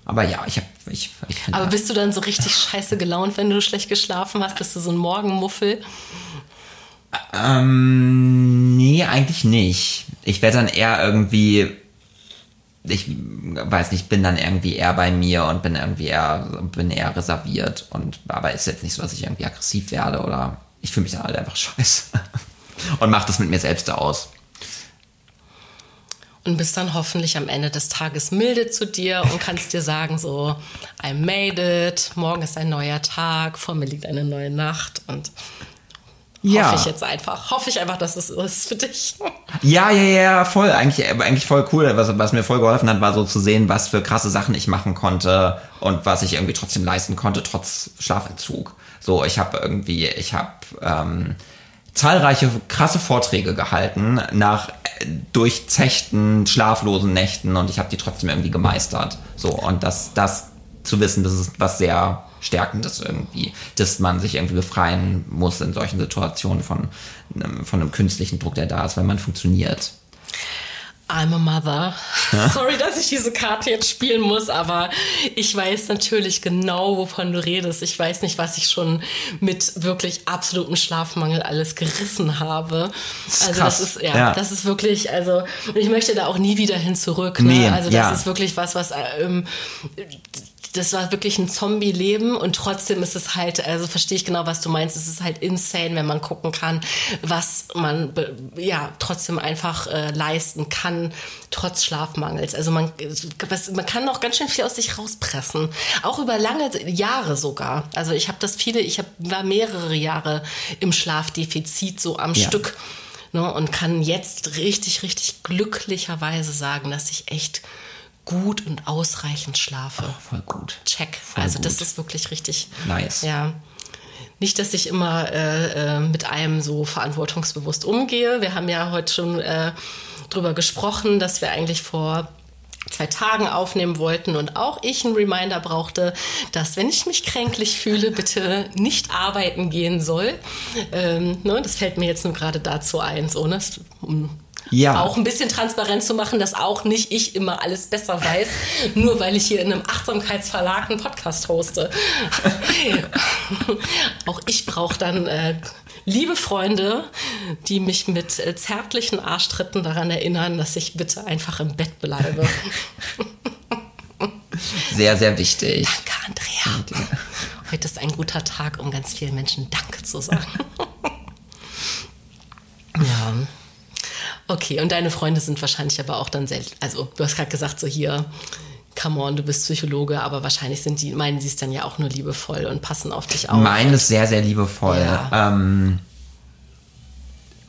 aber ja, ich habe. Ich, ich aber bist du dann so richtig scheiße gelaunt, wenn du schlecht geschlafen hast? Bist du so ein Morgenmuffel? Ähm, nee, eigentlich nicht. Ich werde dann eher irgendwie, ich weiß nicht, bin dann irgendwie eher bei mir und bin irgendwie eher, bin eher reserviert und, aber ist jetzt nicht so, dass ich irgendwie aggressiv werde oder ich fühle mich dann halt einfach scheiße und mache das mit mir selbst aus. Und bist dann hoffentlich am Ende des Tages milde zu dir und kannst dir sagen so, I made it, morgen ist ein neuer Tag, vor mir liegt eine neue Nacht und ja. Hoffe ich jetzt einfach. Hoffe ich einfach, dass es ist für dich. Ja, ja, ja, voll. Eigentlich, eigentlich voll cool. Was, was mir voll geholfen hat, war so zu sehen, was für krasse Sachen ich machen konnte und was ich irgendwie trotzdem leisten konnte, trotz Schlafentzug. So, ich habe irgendwie, ich habe ähm, zahlreiche krasse Vorträge gehalten nach durchzechten, schlaflosen Nächten und ich habe die trotzdem irgendwie gemeistert. So, und das, das zu wissen, das ist was sehr Stärkendes irgendwie, dass man sich irgendwie befreien muss in solchen Situationen von, von einem künstlichen Druck, der da ist, weil man funktioniert. I'm a mother. Ja? Sorry, dass ich diese Karte jetzt spielen muss, aber ich weiß natürlich genau, wovon du redest. Ich weiß nicht, was ich schon mit wirklich absolutem Schlafmangel alles gerissen habe. Also Krass. das ist ja, ja, das ist wirklich, also ich möchte da auch nie wieder hin zurück. Ne? Nee, also das ja. ist wirklich was, was ähm, das war wirklich ein Zombie-Leben und trotzdem ist es halt, also verstehe ich genau, was du meinst, es ist halt insane, wenn man gucken kann, was man ja trotzdem einfach äh, leisten kann, trotz Schlafmangels. Also man, was, man kann noch ganz schön viel aus sich rauspressen, auch über lange Jahre sogar. Also ich habe das viele, ich hab, war mehrere Jahre im Schlafdefizit so am ja. Stück ne, und kann jetzt richtig, richtig glücklicherweise sagen, dass ich echt gut und ausreichend schlafe. Oh, voll gut. Check. Voll also gut. das ist wirklich richtig. Nice. Ja. Nicht, dass ich immer äh, äh, mit einem so verantwortungsbewusst umgehe. Wir haben ja heute schon äh, drüber gesprochen, dass wir eigentlich vor zwei Tagen aufnehmen wollten und auch ich einen Reminder brauchte, dass wenn ich mich kränklich fühle, bitte nicht arbeiten gehen soll. Ähm, ne, das fällt mir jetzt nur gerade dazu ein, so, ne, um ja. auch ein bisschen transparent zu machen, dass auch nicht ich immer alles besser weiß, nur weil ich hier in einem Achtsamkeitsverlag einen Podcast hoste. auch ich brauche dann äh, liebe Freunde, die mich mit äh, zärtlichen Arschtritten daran erinnern, dass ich bitte einfach im Bett bleibe. Sehr, sehr wichtig. Danke, Andrea. Heute ist ein guter Tag, um ganz vielen Menschen Danke zu sagen. ja. Okay, und deine Freunde sind wahrscheinlich aber auch dann selten. Also, du hast gerade gesagt, so hier, come on, du bist Psychologe, aber wahrscheinlich sind die, meinen sie es dann ja auch nur liebevoll und passen auf dich auf. Meinen es sehr, sehr liebevoll. Ja. Ähm,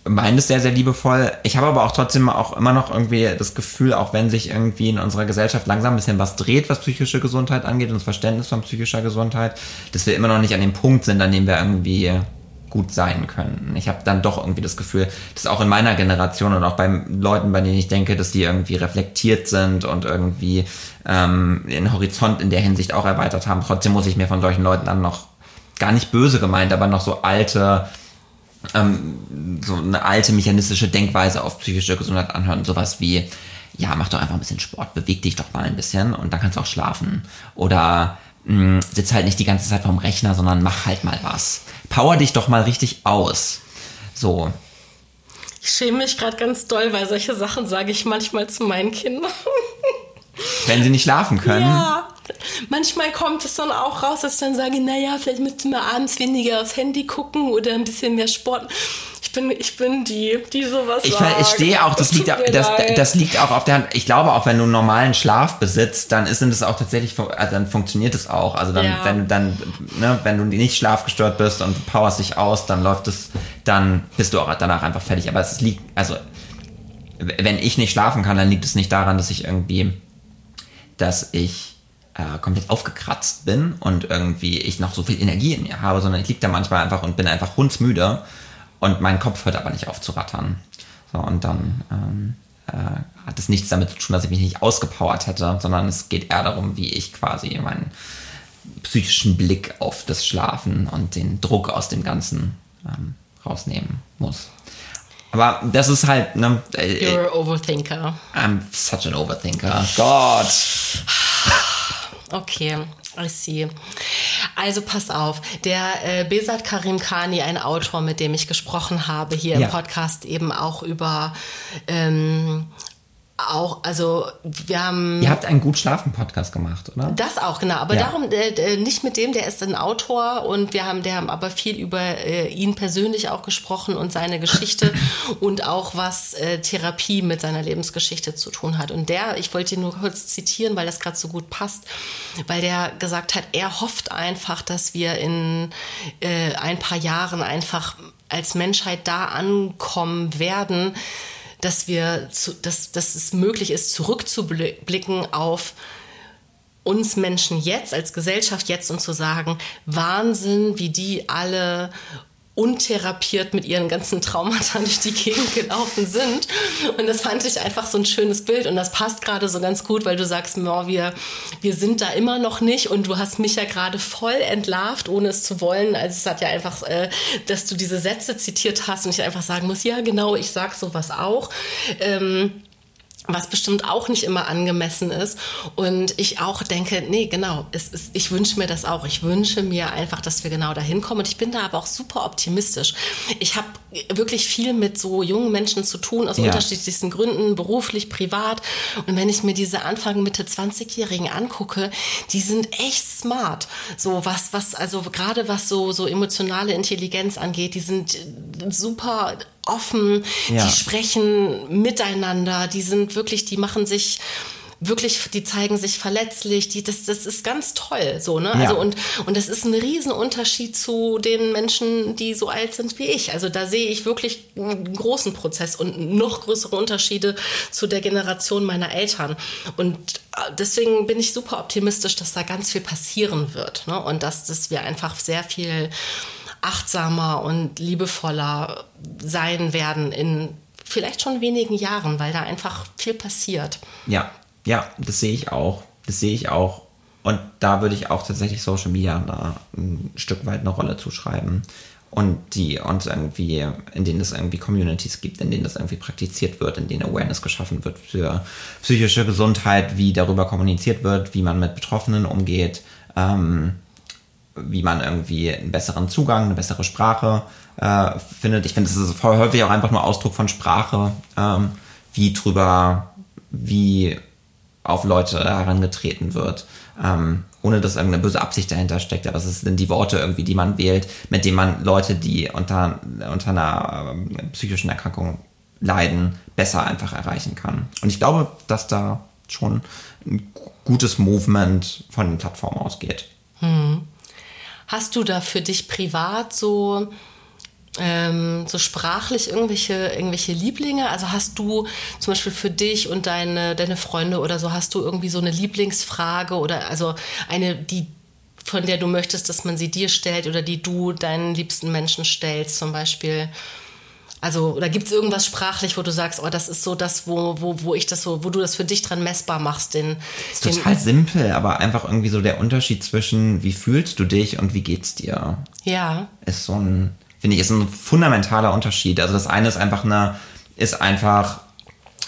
meinen es sehr, sehr liebevoll. Ich habe aber auch trotzdem auch immer noch irgendwie das Gefühl, auch wenn sich irgendwie in unserer Gesellschaft langsam ein bisschen was dreht, was psychische Gesundheit angeht und das Verständnis von psychischer Gesundheit, dass wir immer noch nicht an dem Punkt sind, an dem wir irgendwie gut sein können. Ich habe dann doch irgendwie das Gefühl, dass auch in meiner Generation und auch bei Leuten, bei denen ich denke, dass die irgendwie reflektiert sind und irgendwie ähm, den Horizont in der Hinsicht auch erweitert haben, trotzdem muss ich mir von solchen Leuten dann noch gar nicht böse gemeint, aber noch so alte ähm, so eine alte mechanistische Denkweise auf psychische Gesundheit anhören, sowas wie ja, mach doch einfach ein bisschen Sport, beweg dich doch mal ein bisschen und dann kannst du auch schlafen. Oder mh, hm, sitz halt nicht die ganze Zeit vorm Rechner, sondern mach halt mal was power dich doch mal richtig aus. So. Ich schäme mich gerade ganz doll, weil solche Sachen sage ich manchmal zu meinen Kindern. Wenn sie nicht schlafen können. Ja. Manchmal kommt es dann auch raus, dass ich dann sage, naja, vielleicht müssten wir abends weniger aufs Handy gucken oder ein bisschen mehr Sport. Ich bin, ich bin die, die sowas Ich verstehe auch, das, Es liegt, mir das, das liegt auch auf der Hand. Ich glaube auch, wenn du einen normalen Schlaf besitzt, dann ist es auch tatsächlich, also dann funktioniert es auch. Also dann, Ja. wenn du dann, ne, wenn du nicht schlafgestört bist und du powerst dich aus, dann läuft es, dann bist du auch danach einfach fertig. Aber es liegt, also wenn ich nicht schlafen kann, dann liegt es nicht daran, dass ich irgendwie, dass ich äh, komplett aufgekratzt bin und irgendwie ich noch so viel Energie in mir habe, sondern ich liege da manchmal einfach und bin einfach hundsmüde und mein Kopf hört aber nicht auf zu rattern. So, und dann ähm, äh, hat es nichts damit zu tun, dass ich mich nicht ausgepowert hätte, sondern es geht eher darum, wie ich quasi meinen psychischen Blick auf das Schlafen und den Druck aus dem Ganzen ähm, rausnehmen muss. Aber das ist halt, ne, äh, You're a overthinker. I'm such an overthinker. Gott. Okay, I see. Also pass auf, der äh, Besat Karim Khani, ein Autor, mit dem ich gesprochen habe hier Ja. im Podcast, eben auch über ähm, auch, also wir haben Ihr habt einen gut schlafen Podcast gemacht, oder? das auch, genau. Aber Ja. darum, äh, äh, nicht mit dem, der ist ein Autor und wir haben, der haben aber viel über äh, ihn persönlich auch gesprochen und seine Geschichte und auch was äh, Therapie mit seiner Lebensgeschichte zu tun hat. Und der, ich wollte ihn nur kurz zitieren, weil das gerade so gut passt, weil der gesagt hat, er hofft einfach, dass wir in äh, ein paar Jahren einfach als Menschheit da ankommen werden, dass wir, zu, dass, dass es möglich ist, zurückzublicken auf uns Menschen jetzt, als Gesellschaft jetzt und zu sagen, Wahnsinn, wie die alle untherapiert mit ihren ganzen Traumata durch die Gegend gelaufen sind. Und das fand ich einfach so ein schönes Bild. Und das passt gerade so ganz gut, weil du sagst, Mor, wir, wir sind da immer noch nicht. Und du hast mich ja gerade voll entlarvt, ohne es zu wollen. Also es hat ja einfach, äh, dass du diese Sätze zitiert hast und ich einfach sagen muss, ja genau, ich sag sowas auch. Ähm, was bestimmt auch nicht immer angemessen ist. Und ich auch denke, nee, genau, es ist, ich wünsche mir das auch. Ich wünsche mir einfach, dass wir genau dahin kommen. Und ich bin da aber auch super optimistisch. Ich habe wirklich viel mit so jungen Menschen zu tun, aus Ja. unterschiedlichsten Gründen, beruflich, privat. Und wenn ich mir diese Anfang, Mitte 20-Jährigen angucke, die sind echt smart. So was, was, also gerade was so, so emotionale Intelligenz angeht, die sind super offen, Ja. die sprechen miteinander, die sind wirklich, die machen sich wirklich, die zeigen sich verletzlich, die, das, das ist ganz toll, so, ne? Ja. Also, und, und das ist ein Riesenunterschied zu den Menschen, die so alt sind wie ich. Also, da sehe ich wirklich einen großen Prozess und noch größere Unterschiede zu der Generation meiner Eltern. Und äh, deswegen bin ich super optimistisch, dass da ganz viel passieren wird, ne? Und dass, dass wir einfach sehr viel achtsamer und liebevoller sein werden in vielleicht schon wenigen Jahren, weil da einfach viel passiert. Ja, ja, das sehe ich auch. Das sehe ich auch. Und da würde ich auch tatsächlich Social Media da ein Stück weit eine Rolle zuschreiben. Und die, und irgendwie, in denen es irgendwie Communities gibt, in denen das irgendwie praktiziert wird, in denen Awareness geschaffen wird für psychische Gesundheit, wie darüber kommuniziert wird, wie man mit Betroffenen umgeht, ähm, wie man irgendwie einen besseren Zugang, eine bessere Sprache äh, findet. Ich finde, das ist voll häufig auch einfach nur Ausdruck von Sprache, ähm, wie drüber, wie auf Leute herangetreten wird, ähm, ohne dass irgendeine böse Absicht dahinter steckt. Aber es sind die Worte irgendwie, die man wählt, mit denen man Leute, die unter, unter einer ähm, psychischen Erkrankung leiden, besser einfach erreichen kann. Und ich glaube, dass da schon ein gutes Movement von den Plattformen ausgeht. Hast du da für dich privat so, ähm, so sprachlich irgendwelche, irgendwelche Lieblinge? Also hast du zum Beispiel für dich und deine, deine Freunde oder so, hast du irgendwie so eine Lieblingsfrage oder also eine, die von der du möchtest, dass man sie dir stellt oder die du deinen liebsten Menschen stellst, zum Beispiel? Also, oder gibt es irgendwas sprachlich, wo du sagst, oh, das ist so das, wo, wo, wo ich das so, wo du das für dich dran messbar machst, den, ist total simpel, aber einfach irgendwie so der Unterschied zwischen wie fühlst du dich und wie geht's dir, ja, ist so ein, finde ich, ist ein fundamentaler Unterschied. Also das eine ist einfach eine, ist einfach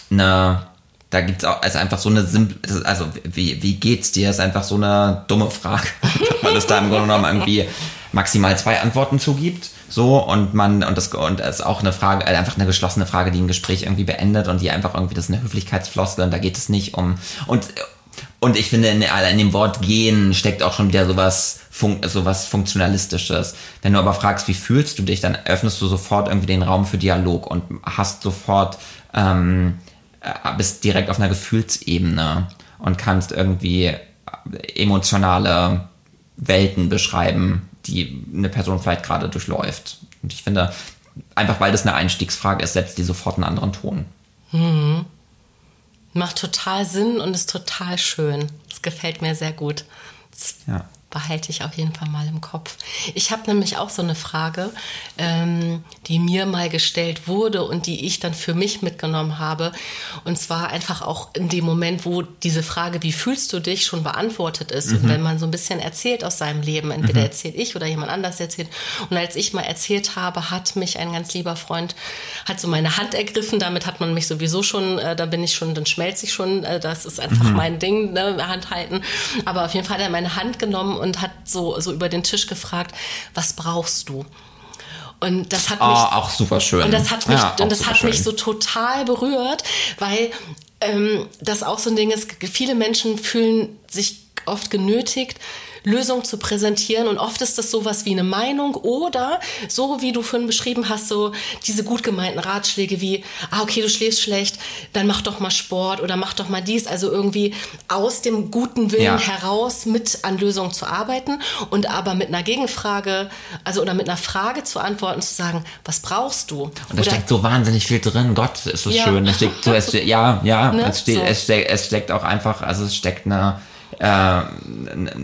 eine, da gibt's auch, ist einfach so eine simple, also wie, wie geht's dir, ist einfach so eine dumme Frage, weil es da im Grunde genommen irgendwie maximal zwei Antworten zugibt. So, und man, und das, und es ist auch eine Frage, äh, einfach eine geschlossene Frage, die ein Gespräch irgendwie beendet und die einfach irgendwie, das ist eine Höflichkeitsfloskel und da geht es nicht um, und, und ich finde, in, in dem Wort gehen steckt auch schon wieder sowas, fun sowas Funktionalistisches. Wenn du aber fragst, wie fühlst du dich, dann öffnest du sofort irgendwie den Raum für Dialog und hast sofort, ähm, äh, bist direkt auf einer Gefühlsebene und kannst irgendwie emotionale Welten beschreiben, die eine Person vielleicht gerade durchläuft. Und ich finde, einfach weil das eine Einstiegsfrage ist, setzt die sofort einen anderen Ton. Mhm. Macht total Sinn und ist total schön. Das gefällt mir sehr gut. Das ja behalte ich auf jeden Fall mal im Kopf. Ich habe nämlich auch so eine Frage, ähm, die mir mal gestellt wurde und die ich dann für mich mitgenommen habe. Und zwar einfach auch in dem Moment, wo diese Frage, wie fühlst du dich, schon beantwortet ist. Mhm. Und wenn man so ein bisschen erzählt aus seinem Leben, entweder mhm. erzählt ich oder jemand anders erzählt. Und als ich mal erzählt habe, hat mich ein ganz lieber Freund, hat so meine Hand ergriffen. Damit hat man mich sowieso schon, äh, da bin ich schon, dann schmelze ich schon. Äh, das ist einfach mhm. mein Ding, ne, Hand halten. Aber auf jeden Fall hat er meine Hand genommen und hat so, so über den Tisch gefragt, was brauchst du? Und das hat oh, mich auch super schön. Und das hat mich, ja, und das hat mich so total berührt, weil ähm, das auch so ein Ding ist. Viele Menschen fühlen sich oft genötigt, Lösung zu präsentieren. Und oft ist das sowas wie eine Meinung oder so, wie du vorhin beschrieben hast, so diese gut gemeinten Ratschläge wie, ah, okay, du schläfst schlecht, dann mach doch mal Sport oder mach doch mal dies. Also irgendwie aus dem guten Willen ja. heraus mit an Lösungen zu arbeiten und aber mit einer Gegenfrage, also oder mit einer Frage zu antworten, zu sagen, was brauchst du? Und da oder, steckt so wahnsinnig viel drin. Gott, ist das ja. schön. Es steckt so, es, ja, ja, ne? es, steht, so. es, steckt, es steckt auch einfach, also es steckt eine äh,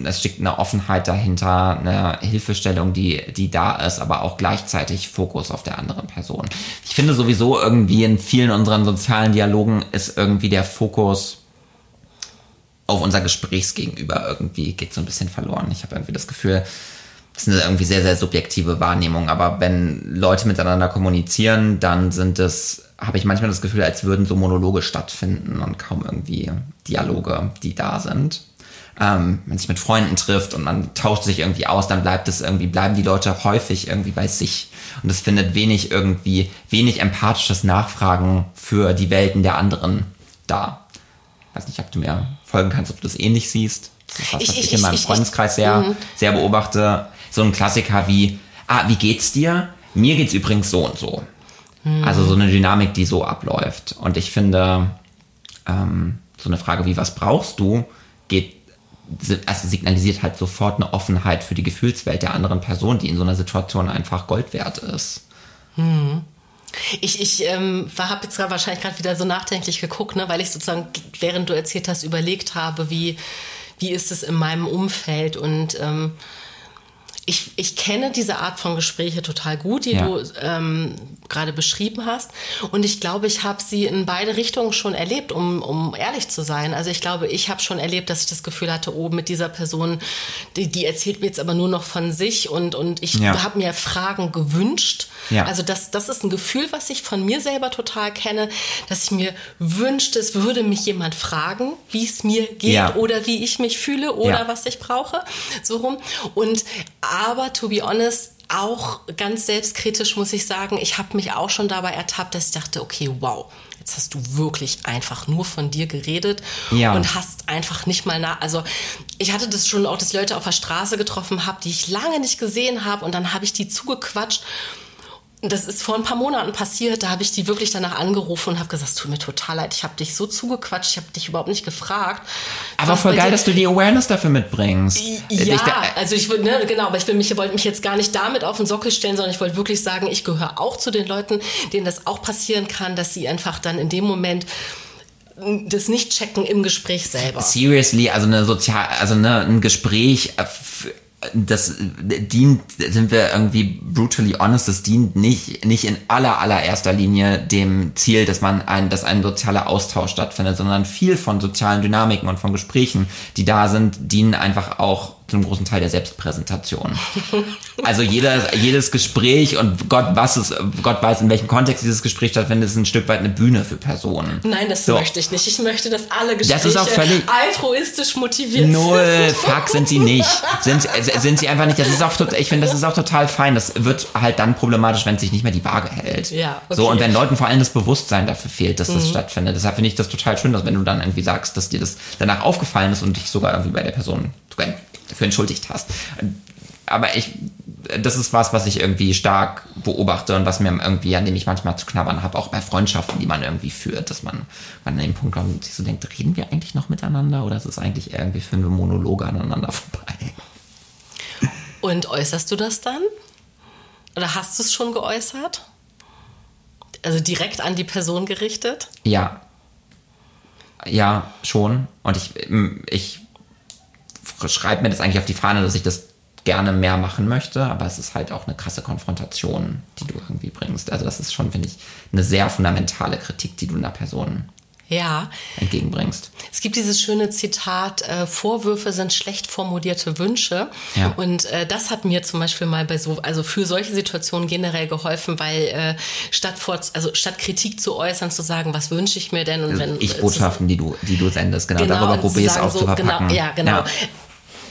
es steckt eine Offenheit dahinter, eine Hilfestellung, die, die da ist, aber auch gleichzeitig Fokus auf der anderen Person. Ich finde sowieso irgendwie in vielen unseren sozialen Dialogen ist irgendwie der Fokus auf unser Gesprächsgegenüber irgendwie geht so ein bisschen verloren. Ich habe irgendwie das Gefühl, das ist eine irgendwie sehr, sehr subjektive Wahrnehmung, aber wenn Leute miteinander kommunizieren, dann sind es, habe ich manchmal das Gefühl, als würden so Monologe stattfinden und kaum irgendwie Dialoge, die da sind ähm, man sich mit Freunden trifft und man tauscht sich irgendwie aus, dann bleibt es irgendwie, bleiben die Leute häufig irgendwie bei sich. Und es findet wenig irgendwie, wenig empathisches Nachfragen für die Welten der anderen da. Ich weiß nicht, ob du mir folgen kannst, ob du das ähnlich siehst. Das ist was, was ich, ich, ich in meinem ich, Freundeskreis sehr, mhm. sehr beobachte. So ein Klassiker wie, ah, wie geht's dir? Mir geht's übrigens so und so. Mhm. Also so eine Dynamik, die so abläuft. Und ich finde, ähm, so eine Frage wie, was brauchst du, geht also signalisiert halt sofort eine Offenheit für die Gefühlswelt der anderen Person, die in so einer Situation einfach Gold wert ist. Hm. Ich, ich ähm, habe jetzt gerade wahrscheinlich gerade wieder so nachdenklich geguckt, ne, weil ich sozusagen, während du erzählt hast, überlegt habe, wie, wie ist es in meinem Umfeld und ähm, ich, ich kenne diese Art von Gespräche total gut, die ja. du ähm, gerade beschrieben hast. Und ich glaube, ich habe sie in beide Richtungen schon erlebt, um, um ehrlich zu sein. Also ich glaube, ich habe schon erlebt, dass ich das Gefühl hatte, oh, mit dieser Person, die, die erzählt mir jetzt aber nur noch von sich und, und ich ja. habe mir Fragen gewünscht. Ja. Also das, das ist ein Gefühl, was ich von mir selber total kenne, dass ich mir wünschte, es würde mich jemand fragen, wie es mir geht ja. oder wie ich mich fühle oder was ich brauche. So rum. Und aber to be honest, auch ganz selbstkritisch muss ich sagen, ich habe mich auch schon dabei ertappt, dass ich dachte, okay, wow, jetzt hast du wirklich einfach nur von dir geredet ja. und hast einfach nicht mal nach. Also ich hatte das schon auch, dass Leute auf der Straße getroffen habe, die ich lange nicht gesehen habe und dann habe ich die zugequatscht das ist vor ein paar Monaten passiert. Da habe ich die wirklich danach angerufen und habe gesagt, es tut mir total leid. Ich habe dich so zugequatscht. Ich habe dich überhaupt nicht gefragt. Aber voll geil, dass du die Awareness dafür mitbringst. Ja, also ich würde, ne, genau, aber ich will mich, wollte mich jetzt gar nicht damit auf den Sockel stellen, sondern ich wollte wirklich sagen, ich gehöre auch zu den Leuten, denen das auch passieren kann, dass sie einfach dann in dem Moment das nicht checken im Gespräch selber. Seriously, also eine sozial, also eine, ein Gespräch äh, das dient, sind wir irgendwie brutally honest, das dient nicht, nicht in aller, allererster Linie dem Ziel, dass man ein, dass ein sozialer Austausch stattfindet, sondern viel von sozialen Dynamiken und von Gesprächen, die da sind, dienen einfach auch zu einem großen Teil der Selbstpräsentation. Also jeder, jedes Gespräch und Gott was ist, Gott weiß, in welchem Kontext dieses Gespräch stattfindet, ist ein Stück weit eine Bühne für Personen. Nein, das so. möchte ich nicht. Ich möchte, dass alle Gespräche das altruistisch motiviert Null, fuck, sind sie nicht. Sind, sind sie einfach nicht. Das ist auch, ich finde, das ist auch total fein. Das wird halt dann problematisch, wenn sich nicht mehr die Waage hält. Ja, okay. So, und wenn Leuten vor allem das Bewusstsein dafür fehlt, dass das mhm. stattfindet. Deshalb finde ich das total schön, dass wenn du dann irgendwie sagst, dass dir das danach aufgefallen ist und dich sogar irgendwie bei der Person dafür entschuldigt hast. Aber ich, das ist was, was ich irgendwie stark beobachte und was mir irgendwie, an dem ich manchmal zu knabbern habe, auch bei Freundschaften, die man irgendwie führt, dass man, man an dem Punkt kommt und sich so denkt, reden wir eigentlich noch miteinander oder ist es eigentlich irgendwie für eine Monologe aneinander vorbei? Und äußerst du das dann? Oder hast du es schon geäußert? Also direkt an die Person gerichtet? Ja. Ja, schon. Und ich, ich schreibe mir das eigentlich auf die Fahne, dass ich das gerne mehr machen möchte, aber es ist halt auch eine krasse Konfrontation, die du irgendwie bringst. Also das ist schon, finde ich, eine sehr fundamentale Kritik, die du einer Person ja. entgegenbringst. Es gibt dieses schöne Zitat, äh, Vorwürfe sind schlecht formulierte Wünsche. Ja. Und äh, das hat mir zum Beispiel mal bei so, also für solche Situationen generell geholfen, weil äh, statt vor, also statt Kritik zu äußern, zu sagen, was wünsche ich mir denn? Und also wenn, ich Botschaften, die du, die du sendest, genau, genau darüber probierst auch so, zu verpacken. Genau, ja, genau. Ja.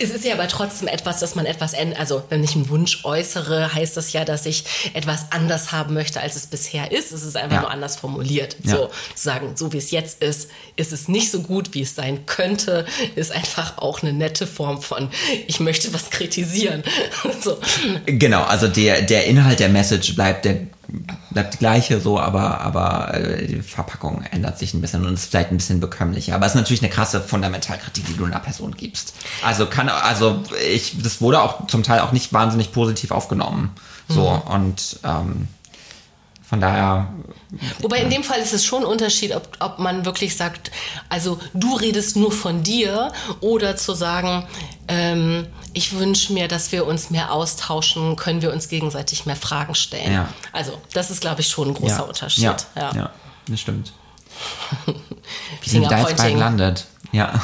Es ist ja aber trotzdem etwas, dass man etwas ändert. Also, wenn ich einen Wunsch äußere, heißt das ja, dass ich etwas anders haben möchte, als es bisher ist. Es ist einfach ja. nur anders formuliert. Ja. So, zu sagen, so wie es jetzt ist, ist es nicht so gut, wie es sein könnte, ist einfach auch eine nette Form von, ich möchte was kritisieren. so. Genau, also der, der Inhalt der Message bleibt der bleibt die gleiche so, aber, aber äh, die Verpackung ändert sich ein bisschen und ist vielleicht ein bisschen bekömmlicher. Aber es ist natürlich eine krasse Fundamentalkritik, die du einer Person gibst. Also kann, also ich, das wurde auch zum Teil auch nicht wahnsinnig positiv aufgenommen. So mhm. und ähm, von daher. Wobei in dem Fall ist es schon ein Unterschied, ob, ob man wirklich sagt, also du redest nur von dir oder zu sagen, ähm, ich wünsche mir, dass wir uns mehr austauschen, können wir uns gegenseitig mehr Fragen stellen. Ja. Also das ist, glaube ich, schon ein großer ja. Unterschied. Ja, ja. ja das stimmt. Wie sind da jetzt bei gelandet? Ja.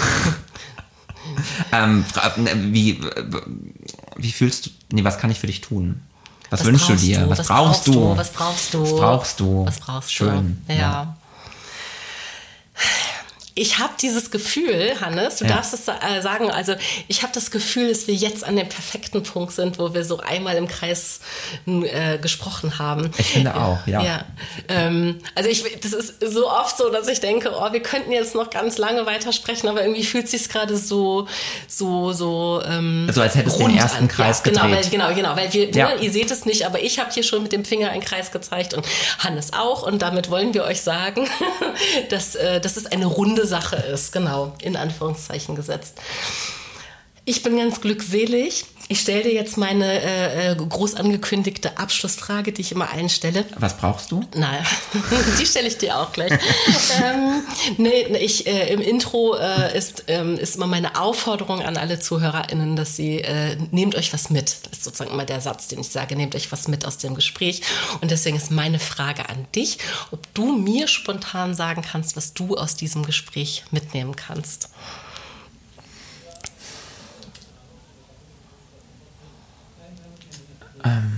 ähm, wie, wie fühlst du, nee, was kann ich für dich tun? Was, was wünschst du dir? Was, was, brauchst du? Was brauchst du? Was brauchst du? Was brauchst du? Schön. ja. Ich habe dieses Gefühl, Hannes, du ja. darfst es äh, sagen, also ich habe das Gefühl, dass wir jetzt an dem perfekten Punkt sind, wo wir so einmal im Kreis äh, gesprochen haben. Ich finde auch, ja. ja. Ähm, also ich, das ist so oft so, dass ich denke, oh, wir könnten jetzt noch ganz lange weitersprechen, aber irgendwie fühlt sich gerade so, so, so. Ähm, so als hättest du den ersten an. Kreis ja, genau, gedreht. Genau, weil, genau, weil wir, ja. ihr seht es nicht, aber ich habe hier schon mit dem Finger einen Kreis gezeigt und Hannes auch und damit wollen wir euch sagen, dass, äh, das ist eine runde Sache ist, genau, in Anführungszeichen gesetzt. Ich bin ganz glückselig. Ich stelle dir jetzt meine äh, äh, groß angekündigte Abschlussfrage, die ich immer einstelle. Was brauchst du? Nein, die stelle ich dir auch gleich. ähm, nee, ich, äh, Im Intro äh, ist, ähm, ist immer meine Aufforderung an alle ZuhörerInnen, dass sie äh, nehmt euch was mit. Das ist sozusagen immer der Satz, den ich sage, nehmt euch was mit aus dem Gespräch. Und deswegen ist meine Frage an dich, ob du mir spontan sagen kannst, was du aus diesem Gespräch mitnehmen kannst. Ähm.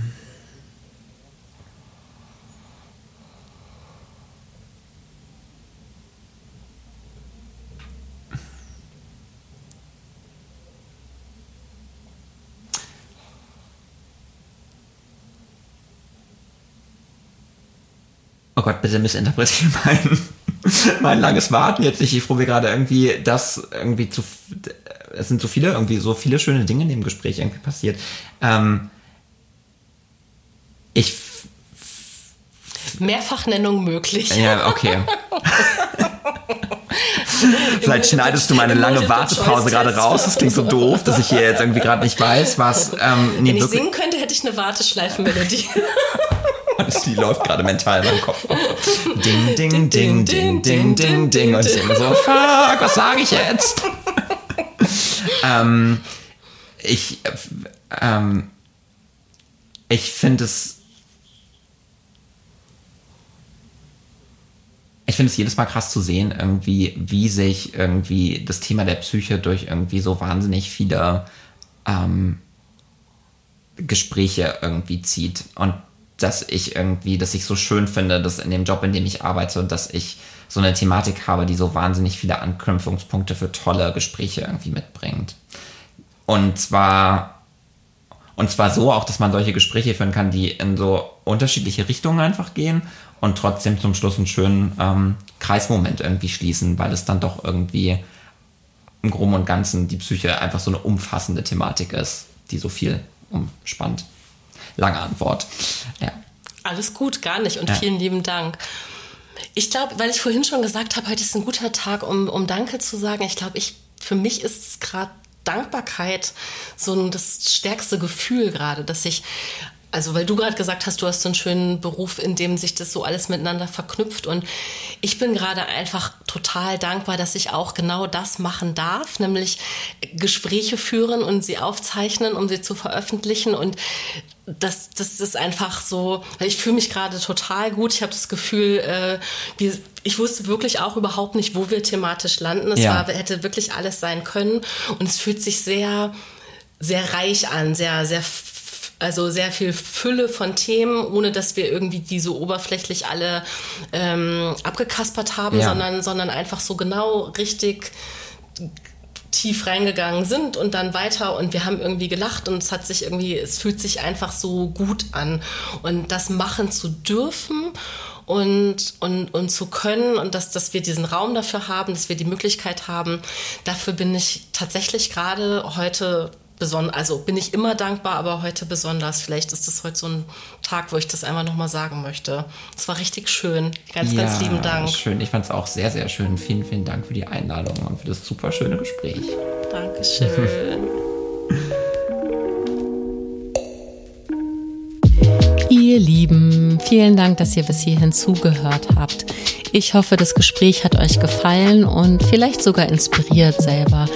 Oh Gott, bitte missinterpretiere mein, mein langes Warten jetzt nicht. Ich probiere gerade irgendwie das irgendwie zu. Es sind so viele, irgendwie so viele schöne Dinge in dem Gespräch irgendwie passiert. Ähm, ich. Mehrfachnennung möglich. Ja, okay. Vielleicht schneidest du meine lange Wartepause gerade raus. Das klingt so doof, dass ich hier jetzt irgendwie gerade nicht weiß, was. Ähm, nee, Wenn ich singen könnte, hätte ich eine Warteschleifenmelodie. Die läuft gerade mental in meinem Kopf. Ding, ding, ding, ding, ding, ding, ding. Und ich denke so, fuck, was sage ich jetzt? ähm, ich, ähm, ich finde es ich finde es jedes Mal krass zu sehen, irgendwie, wie sich irgendwie das Thema der Psyche durch irgendwie so wahnsinnig viele ähm, Gespräche irgendwie zieht. Und dass ich irgendwie, dass ich so schön finde, dass in dem Job, in dem ich arbeite, dass ich so eine Thematik habe, die so wahnsinnig viele Anknüpfungspunkte für tolle Gespräche irgendwie mitbringt. Und zwar, und zwar so auch, dass man solche Gespräche führen kann, die in so unterschiedliche Richtungen einfach gehen und trotzdem zum Schluss einen schönen ähm, Kreismoment irgendwie schließen, weil es dann doch irgendwie im Groben und Ganzen die Psyche einfach so eine umfassende Thematik ist, die so viel umspannt. Lange Antwort. Ja. Alles gut, gar nicht und ja. vielen lieben Dank. Ich glaube, weil ich vorhin schon gesagt habe, heute ist ein guter Tag, um, um Danke zu sagen. Ich glaube, ich, für mich ist es gerade Dankbarkeit so ein, das stärkste Gefühl gerade, dass ich also weil du gerade gesagt hast, du hast so einen schönen Beruf, in dem sich das so alles miteinander verknüpft. Und ich bin gerade einfach total dankbar, dass ich auch genau das machen darf, nämlich Gespräche führen und sie aufzeichnen, um sie zu veröffentlichen. Und das, das ist einfach so, ich fühle mich gerade total gut. Ich habe das Gefühl, äh, wie, ich wusste wirklich auch überhaupt nicht, wo wir thematisch landen. Es ja. war, hätte wirklich alles sein können. Und es fühlt sich sehr, sehr reich an, sehr, sehr also sehr viel Fülle von Themen, ohne dass wir irgendwie die so oberflächlich alle ähm, abgekaspert haben, ja. sondern, sondern einfach so genau richtig tief reingegangen sind und dann weiter und wir haben irgendwie gelacht und es hat sich irgendwie, es fühlt sich einfach so gut an und das machen zu dürfen und, und, und zu können und dass, dass wir diesen Raum dafür haben, dass wir die Möglichkeit haben, dafür bin ich tatsächlich gerade heute besonders, also bin ich immer dankbar, aber heute besonders. Vielleicht ist das heute so ein Tag, wo ich das einfach nochmal sagen möchte. Es war richtig schön. Ganz, ja, ganz lieben Dank. Schön, ich fand es auch sehr, sehr schön. Vielen, vielen Dank für die Einladung und für das super schöne Gespräch. Dankeschön. Ihr Lieben, vielen Dank, dass ihr bis hierhin zugehört habt. Ich hoffe, das Gespräch hat euch gefallen und vielleicht sogar inspiriert, selber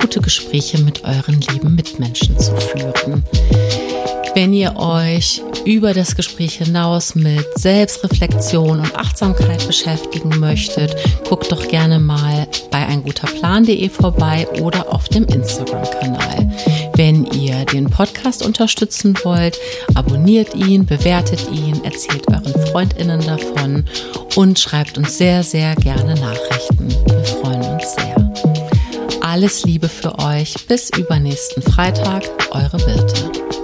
gute Gespräche mit euren lieben Mitmenschen zu führen. Wenn ihr euch über das Gespräch hinaus mit Selbstreflexion und Achtsamkeit beschäftigen möchtet, guckt doch gerne mal bei einguterplan.de vorbei oder auf dem Instagram-Kanal. Wenn ihr den Podcast unterstützen wollt, abonniert ihn, bewertet ihn, erzählt euren Freundinnen davon und schreibt uns sehr, sehr gerne Nachrichten. Wir freuen uns sehr. Alles Liebe für euch. Bis übernächsten Freitag. Eure Birte.